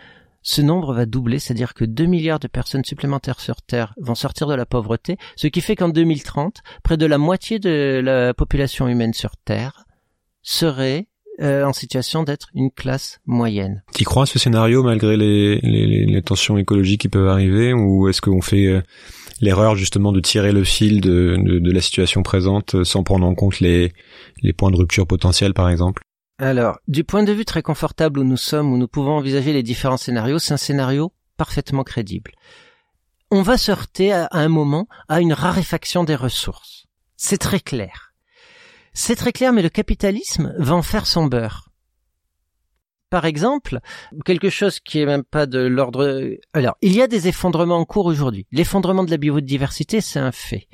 ce nombre va doubler, c'est-à-dire que 2 milliards de personnes supplémentaires sur Terre vont sortir de la pauvreté, ce qui fait qu'en 2030, près de la moitié de la population humaine sur Terre serait euh, en situation d'être une classe moyenne. Tu crois à ce scénario malgré les, les, les, tensions écologiques qui peuvent arriver ou est-ce qu'on fait euh, l'erreur justement de tirer le fil de, de, de, la situation présente sans prendre en compte les, les points de rupture potentiels par exemple? Alors, du point de vue très confortable où nous sommes, où nous pouvons envisager les différents scénarios, c'est un scénario parfaitement crédible. On va se heurter à, un moment à une raréfaction des ressources. C'est très clair. C'est très clair, mais le capitalisme va en faire son beurre. Par exemple, quelque chose qui est même pas de l'ordre. Alors, il y a des effondrements en cours aujourd'hui. L'effondrement de la biodiversité, c'est un fait.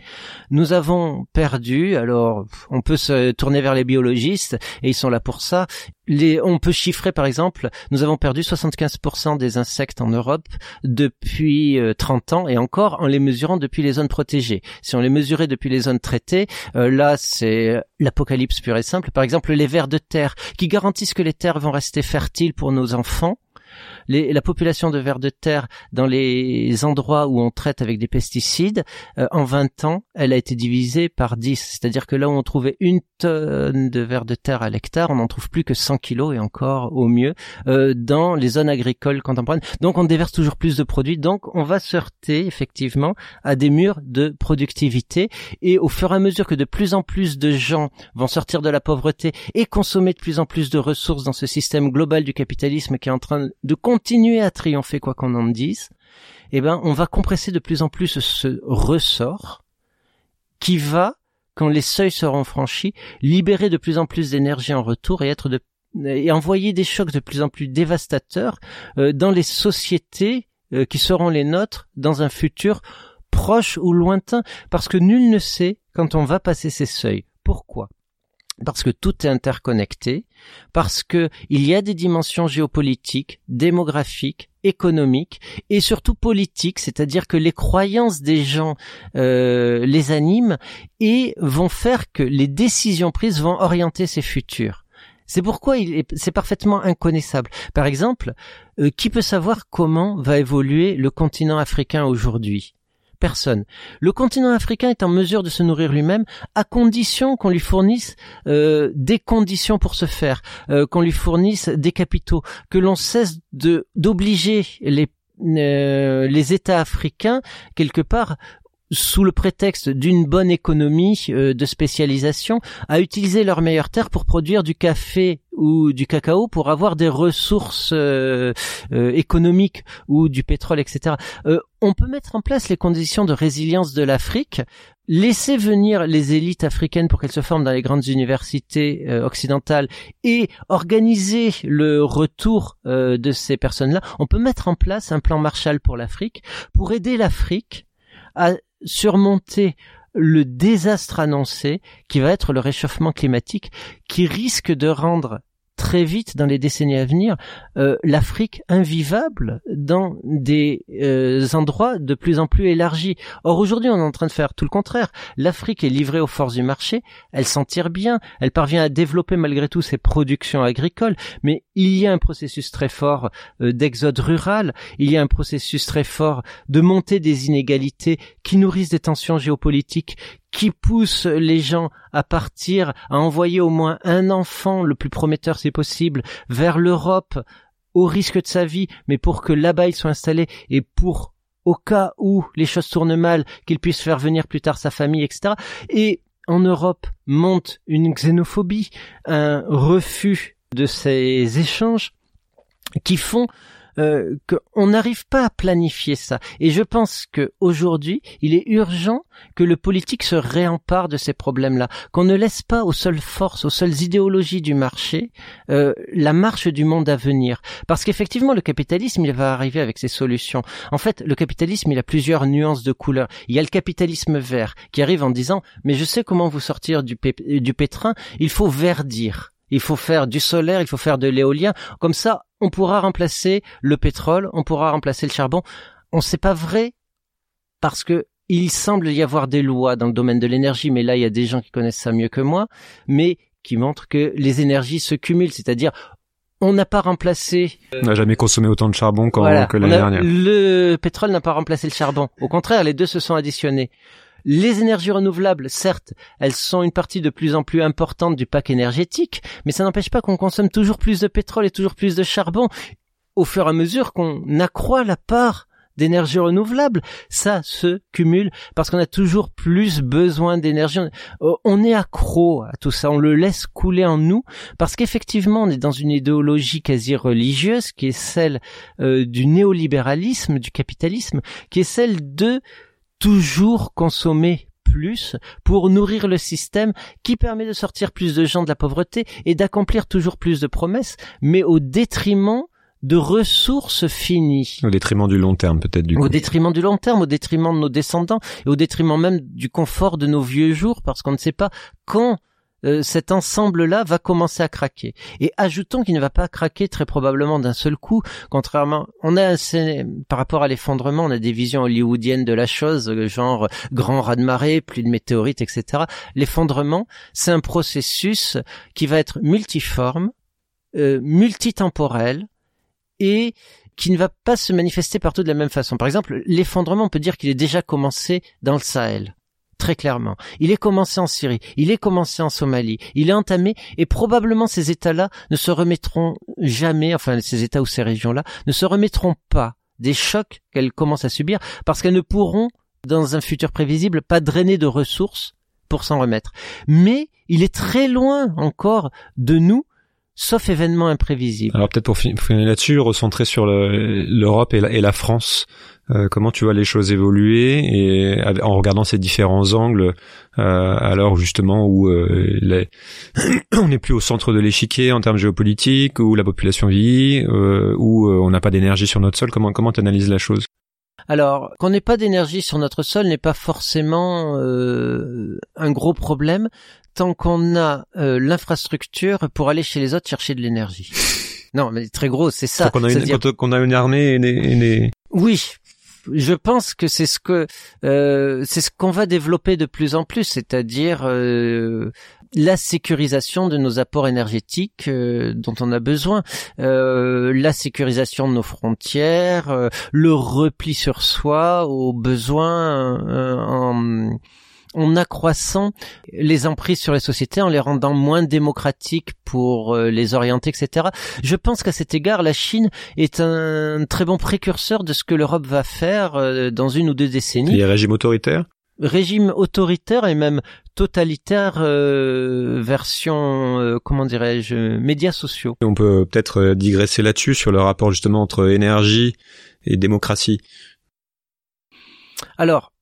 Nous avons perdu. Alors, on peut se tourner vers les biologistes et ils sont là pour ça. On peut chiffrer par exemple, nous avons perdu 75% des insectes en Europe depuis 30 euh, ans et encore en les mesurant depuis les zones protégées. Si on les mesurait depuis les zones traitées, euh, là c'est l'apocalypse pure et simple. Par exemple, les vers de terre qui garantissent que les terres vont rester fertiles pour nos enfants la population de vers de terre dans les endroits où on traite avec des pesticides, euh, en 20 ans, elle a été divisée par 10. C'est-à-dire que là où on trouvait une tonne de vers de terre à l'hectare, on n'en trouve plus que 100 kilos et encore au mieux euh, dans les zones agricoles contemporaines. Donc on déverse toujours plus de produits. Donc on va se heurter effectivement à des murs de productivité et au fur et à mesure que de plus en plus de gens vont sortir de la pauvreté et consommer de plus en plus de ressources dans ce système global du capitalisme qui est en train de continuer à triompher quoi qu'on en dise, eh ben, on va compresser de plus en plus ce ressort qui va, quand les seuils seront franchis, libérer de plus en plus d'énergie en retour et être de et envoyer des chocs de plus en plus dévastateurs euh, dans les sociétés euh, qui seront les nôtres dans un futur proche ou lointain, parce que nul ne sait quand on va passer ces seuils. Pourquoi? Parce que tout est interconnecté, parce que il y a des dimensions géopolitiques, démographiques, économiques et surtout politiques, c'est-à-dire que les croyances des gens euh, les animent et vont faire que les décisions prises vont orienter ces futurs. C'est pourquoi c'est parfaitement inconnaissable. Par exemple, euh, qui peut savoir comment va évoluer le continent africain aujourd'hui? Personne. Le continent africain est en mesure de se nourrir lui-même à condition qu'on lui fournisse euh, des conditions pour se faire, euh, qu'on lui fournisse des capitaux, que l'on cesse de d'obliger les euh, les États africains quelque part sous le prétexte d'une bonne économie euh, de spécialisation, à utiliser leurs meilleures terres pour produire du café ou du cacao pour avoir des ressources euh, euh, économiques ou du pétrole, etc. on peut mettre en place les conditions de résilience de l'Afrique, laisser venir les élites africaines pour qu'elles se forment dans les grandes universités occidentales et organiser le retour de ces personnes-là. On peut mettre en place un plan Marshall pour l'Afrique pour aider l'Afrique à surmonter le désastre annoncé qui va être le réchauffement climatique qui risque de rendre très vite dans les décennies à venir euh, l'Afrique invivable dans des euh, endroits de plus en plus élargis. Or aujourd'hui on est en train de faire tout le contraire. L'Afrique est livrée aux forces du marché, elle s'en tire bien, elle parvient à développer malgré tout ses productions agricoles, mais il y a un processus très fort euh, d'exode rural, il y a un processus très fort de montée des inégalités qui nourrissent des tensions géopolitiques qui pousse les gens à partir, à envoyer au moins un enfant, le plus prometteur si possible, vers l'Europe, au risque de sa vie, mais pour que là-bas il soit installé et pour, au cas où les choses tournent mal, qu'il puisse faire venir plus tard sa famille, etc. Et en Europe monte une xénophobie, un refus de ces échanges qui font euh, qu'on n'arrive pas à planifier ça. Et je pense que aujourd'hui, il est urgent que le politique se réempare de ces problèmes-là, qu'on ne laisse pas aux seules forces, aux seules idéologies du marché euh, la marche du monde à venir. Parce qu'effectivement, le capitalisme, il va arriver avec ses solutions. En fait, le capitalisme, il a plusieurs nuances de couleurs. Il y a le capitalisme vert qui arrive en disant, mais je sais comment vous sortir du, du pétrin, il faut verdir. Il faut faire du solaire, il faut faire de l'éolien. Comme ça, on pourra remplacer le pétrole, on pourra remplacer le charbon. On sait pas vrai parce que il semble y avoir des lois dans le domaine de l'énergie, mais là il y a des gens qui connaissent ça mieux que moi, mais qui montrent que les énergies se cumulent, c'est-à-dire on n'a pas remplacé. On n'a jamais consommé autant de charbon que l'année dernière. Le pétrole n'a pas remplacé le charbon. Au contraire, les deux se sont additionnés. Les énergies renouvelables, certes, elles sont une partie de plus en plus importante du pack énergétique, mais ça n'empêche pas qu'on consomme toujours plus de pétrole et toujours plus de charbon au fur et à mesure qu'on accroît la part d'énergie renouvelable. Ça se cumule parce qu'on a toujours plus besoin d'énergie. On est accro à tout ça, on le laisse couler en nous parce qu'effectivement on est dans une idéologie quasi religieuse qui est celle euh, du néolibéralisme, du capitalisme, qui est celle de toujours consommer plus pour nourrir le système qui permet de sortir plus de gens de la pauvreté et d'accomplir toujours plus de promesses, mais au détriment de ressources finies. Au détriment du long terme, peut-être, du coup. Au détriment du long terme, au détriment de nos descendants, et au détriment même du confort de nos vieux jours, parce qu'on ne sait pas quand euh, cet ensemble-là va commencer à craquer. Et ajoutons qu'il ne va pas craquer très probablement d'un seul coup, contrairement, on a par rapport à l'effondrement, on a des visions hollywoodiennes de la chose, euh, genre grand raz-de-marée, plus de météorites, etc. L'effondrement, c'est un processus qui va être multiforme, euh, multitemporel, et qui ne va pas se manifester partout de la même façon. Par exemple, l'effondrement, on peut dire qu'il est déjà commencé dans le Sahel. Très clairement. Il est commencé en Syrie, il est commencé en Somalie, il est entamé et probablement ces États-là ne se remettront jamais, enfin ces États ou ces régions-là, ne se remettront pas des chocs qu'elles commencent à subir parce qu'elles ne pourront, dans un futur prévisible, pas drainer de ressources pour s'en remettre. Mais il est très loin encore de nous sauf événement imprévisible. Alors peut-être pour finir là-dessus, recentrer sur l'Europe et, et, la France. Euh, comment tu vois les choses évoluer et en regardant ces différents angles, euh, alors justement où euh, les... on n'est plus au centre de l'échiquier en termes géopolitiques, où la population vieillit, euh, où on n'a pas d'énergie sur notre sol. Comment comment tu analyses la chose? Alors, qu'on n'ait pas d'énergie sur notre sol n'est pas forcément un gros problème tant qu'on a euh, l'infrastructure pour aller chez les autres chercher de l'énergie. non, mais très gros, c'est ça. Qu'on a, une, qu'on a une armée et des, Oui, je pense que c'est ce que euh, c'est ce qu'on va développer de plus en plus, c'est-à-dire euh, la sécurisation de nos apports énergétiques dont on a besoin, la sécurisation de nos frontières, le repli sur soi aux besoins en en accroissant les emprises sur les sociétés, en les rendant moins démocratiques pour euh, les orienter, etc. Je pense qu'à cet égard, la Chine est un très bon précurseur de ce que l'Europe va faire euh, dans une ou deux décennies. Les régimes autoritaires? Régime autoritaire et même totalitaire euh, version comment dirais-je médias sociaux. On peut peut-être digresser là-dessus sur le rapport justement entre énergie et démocratie. Alors,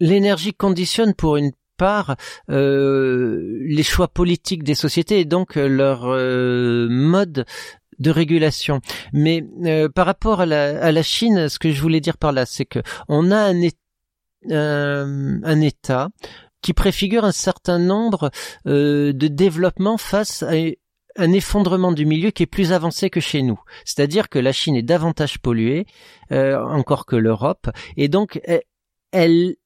l'énergie conditionne pour une part euh, les choix politiques des sociétés et donc euh, leur euh, mode de régulation. Mais par rapport à la, Chine, ce que je voulais dire par là, c'est que on a un, un État qui préfigure un certain nombre de développements face à un effondrement du milieu qui est plus avancé que chez nous. C'est-à-dire que la Chine est davantage polluée encore que l'Europe, et donc elle elle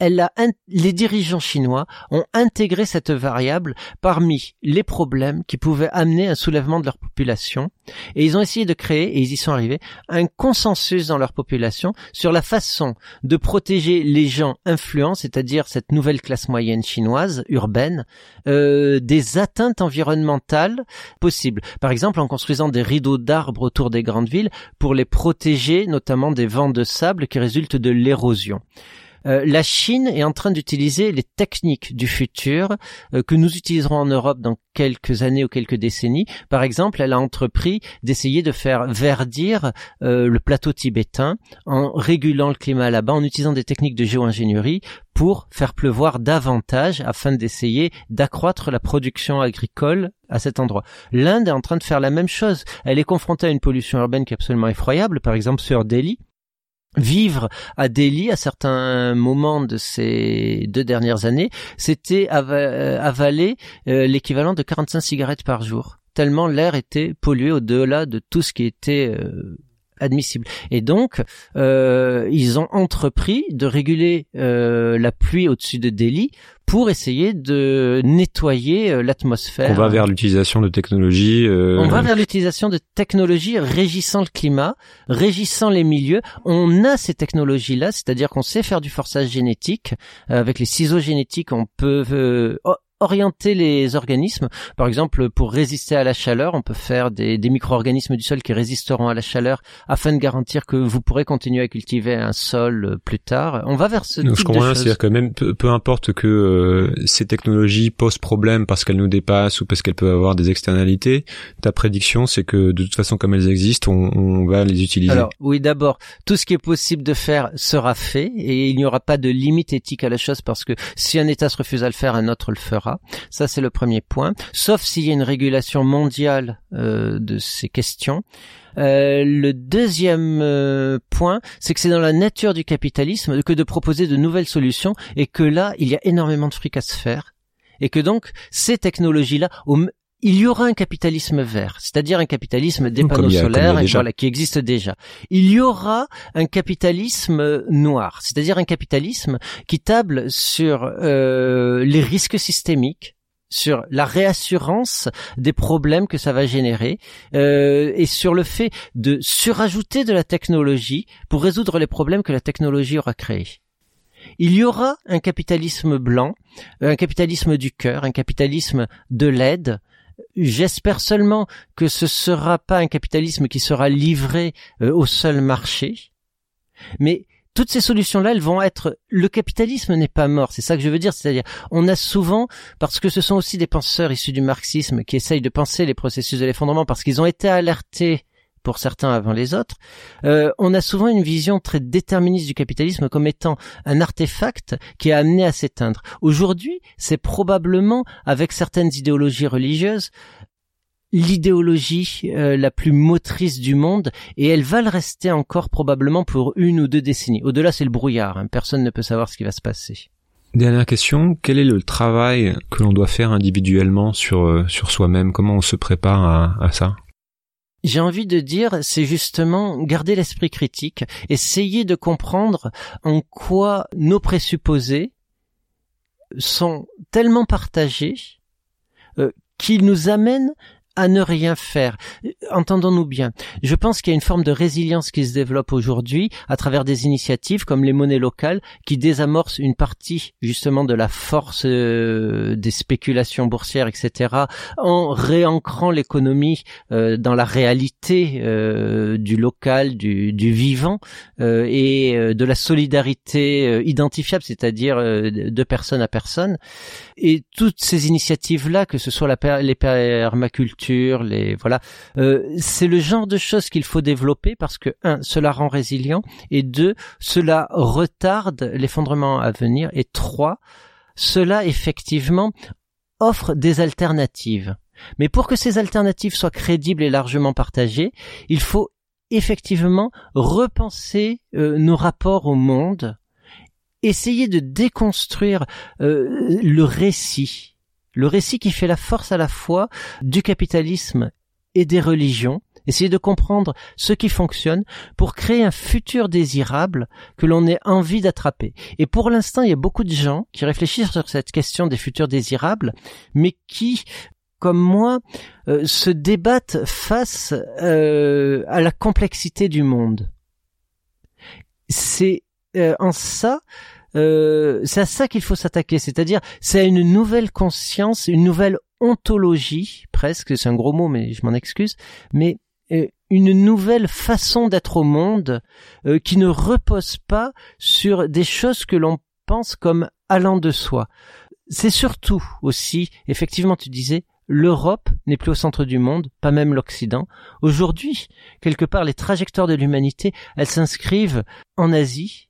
a les dirigeants chinois ont intégré cette variable parmi les problèmes qui pouvaient amener un soulèvement de leur population et ils ont essayé de créer et ils y sont arrivés un consensus dans leur population sur la façon de protéger les gens influents, c'est-à-dire cette nouvelle classe moyenne chinoise urbaine, euh, des atteintes environnementales possibles. Par exemple, en construisant des rideaux d'arbres autour des grandes villes pour les protéger, notamment des vents de sable qui résultent de l'érosion. Euh, la Chine est en train d'utiliser les techniques du futur euh, que nous utiliserons en Europe dans quelques années ou quelques décennies. Par exemple, elle a entrepris d'essayer de faire verdir euh, le plateau tibétain en régulant le climat là-bas, en utilisant des techniques de géo-ingénierie pour faire pleuvoir davantage afin d'essayer d'accroître la production agricole à cet endroit. L'Inde est en train de faire la même chose. Elle est confrontée à une pollution urbaine qui est absolument effroyable, par exemple sur Delhi, vivre à Delhi à certains moments de ces deux dernières années, c'était euh, avaler euh, l'équivalent de 45 cigarettes par jour, tellement l'air était pollué au-delà de tout ce qui était euh, admissible. Et donc, euh, ils ont entrepris de réguler euh, la pluie au-dessus de Delhi pour essayer de nettoyer euh, l'atmosphère. On va vers l'utilisation de technologies. Euh, On va vers l'utilisation de technologies régissant le climat, régissant les milieux. On a ces technologies-là, c'est-à-dire qu'on sait faire du forçage génétique. avec les ciseaux génétiques, on peut orienter les organismes. Par exemple, pour résister à la chaleur, on peut faire des, des micro-organismes du sol qui résisteront à la chaleur afin de garantir que vous pourrez continuer à cultiver un sol euh, plus tard. On va vers ce Donc, type je comprends c'est-à-dire que même peu, peu importe que euh, ces technologies posent problème parce qu'elles nous dépassent ou parce qu'elles peuvent avoir des externalités, ta prédiction c'est que de toute façon comme elles existent, on, on va les utiliser. Alors oui, d'abord, tout ce qui est possible de faire sera fait et il n'y aura pas de limite éthique à la chose parce que si un État se refuse à le faire, un autre le fera. Ça, c'est le premier point. Sauf s'il y a une régulation mondiale euh, de ces questions. Euh, le deuxième euh, point, c'est que c'est dans la nature du capitalisme que de proposer de nouvelles solutions et que là, il y a énormément de fric à se faire et que donc ces technologies-là, il y aura un capitalisme vert, c'est-à-dire un capitalisme des panneaux a- solaires, et déjà. voilà, qui existe déjà. Il y aura un capitalisme noir, c'est-à-dire un capitalisme qui table sur euh, les risques systémiques, sur la réassurance des problèmes que ça va générer euh, et sur le fait de surajouter de la technologie pour résoudre les problèmes que la technologie aura créés. Il y aura un capitalisme blanc, un capitalisme du cœur, un capitalisme de l'aide. J'espère seulement que ce sera pas un capitalisme qui sera livré euh, au seul marché, mais toutes ces solutions-là, elles vont être. Le capitalisme n'est pas mort, c'est ça que je veux dire. C'est-à-dire, on a souvent, parce que ce sont aussi des penseurs issus du marxisme qui essayent de penser les processus de l'effondrement, parce qu'ils ont été alertés pour certains avant les autres, euh, on a souvent une vision très déterministe du capitalisme comme étant un artefact qui a amené à s'éteindre. Aujourd'hui, c'est probablement, avec certaines idéologies religieuses, l'idéologie euh, la plus motrice du monde et elle va le rester encore probablement pour une ou deux décennies. Au-delà, c'est le brouillard. hein. Personne ne peut savoir ce qui va se passer. Dernière question, quel est le travail que l'on doit faire individuellement sur euh, sur soi-même? Comment on se prépare à, à ça? J'ai envie de dire, c'est justement garder l'esprit critique, essayer de comprendre en quoi nos présupposés sont tellement partagés euh, qu'ils nous amènent à ne rien faire. Entendons-nous bien. Je pense qu'il y a une forme de résilience qui se développe aujourd'hui à travers des initiatives comme les monnaies locales qui désamorcent une partie justement de la force euh, des spéculations boursières, etc., en réancrant l'économie euh, dans la réalité euh, du local, du, du vivant euh, et euh, de la solidarité euh, identifiable, c'est-à-dire de personne à personne. Et toutes ces initiatives-là, que ce soit la les euh, c'est le genre de choses qu'il faut développer parce que un, cela rend résilient et deux, cela retarde l'effondrement à venir et trois, cela effectivement offre des alternatives. Mais pour que ces alternatives soient crédibles et largement partagées, il faut effectivement repenser euh, nos rapports au monde, essayer de déconstruire euh, le récit, le récit qui fait la force à la fois du capitalisme et des religions, essayer de comprendre ce qui fonctionne pour créer un futur désirable que l'on ait envie d'attraper. Et pour l'instant, il y a beaucoup de gens qui réfléchissent sur cette question des futurs désirables, mais qui comme moi, euh, se débattent face euh, à la complexité du monde. C'est euh, en ça, euh, c'est à ça qu'il faut s'attaquer, c'est-à-dire c'est à une nouvelle conscience, une nouvelle ontologie, presque, c'est un gros mot, mais je m'en excuse, mais euh, une nouvelle façon d'être au monde euh, qui ne repose pas sur des choses que l'on pense comme allant de soi. C'est surtout aussi, effectivement, tu disais, l'Europe n'est plus au centre du monde, pas même l'Occident. Aujourd'hui, quelque part, les trajectoires de l'humanité, elles s'inscrivent en Asie,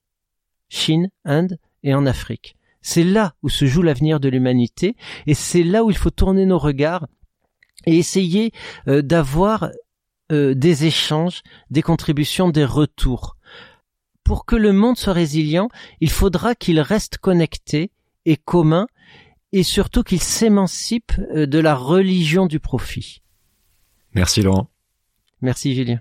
Chine, Inde et en Afrique. C'est là où se joue l'avenir de l'humanité et c'est là où il faut tourner nos regards et essayer euh, d'avoir euh, des échanges, des contributions, des retours. Pour que le monde soit résilient, il faudra qu'il reste connecté et commun et surtout qu'il s'émancipe euh, de la religion du profit. Merci Laurent. Merci Julien.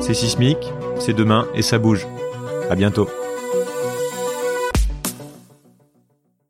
C'est Sismic, c'est demain et ça bouge. À bientôt.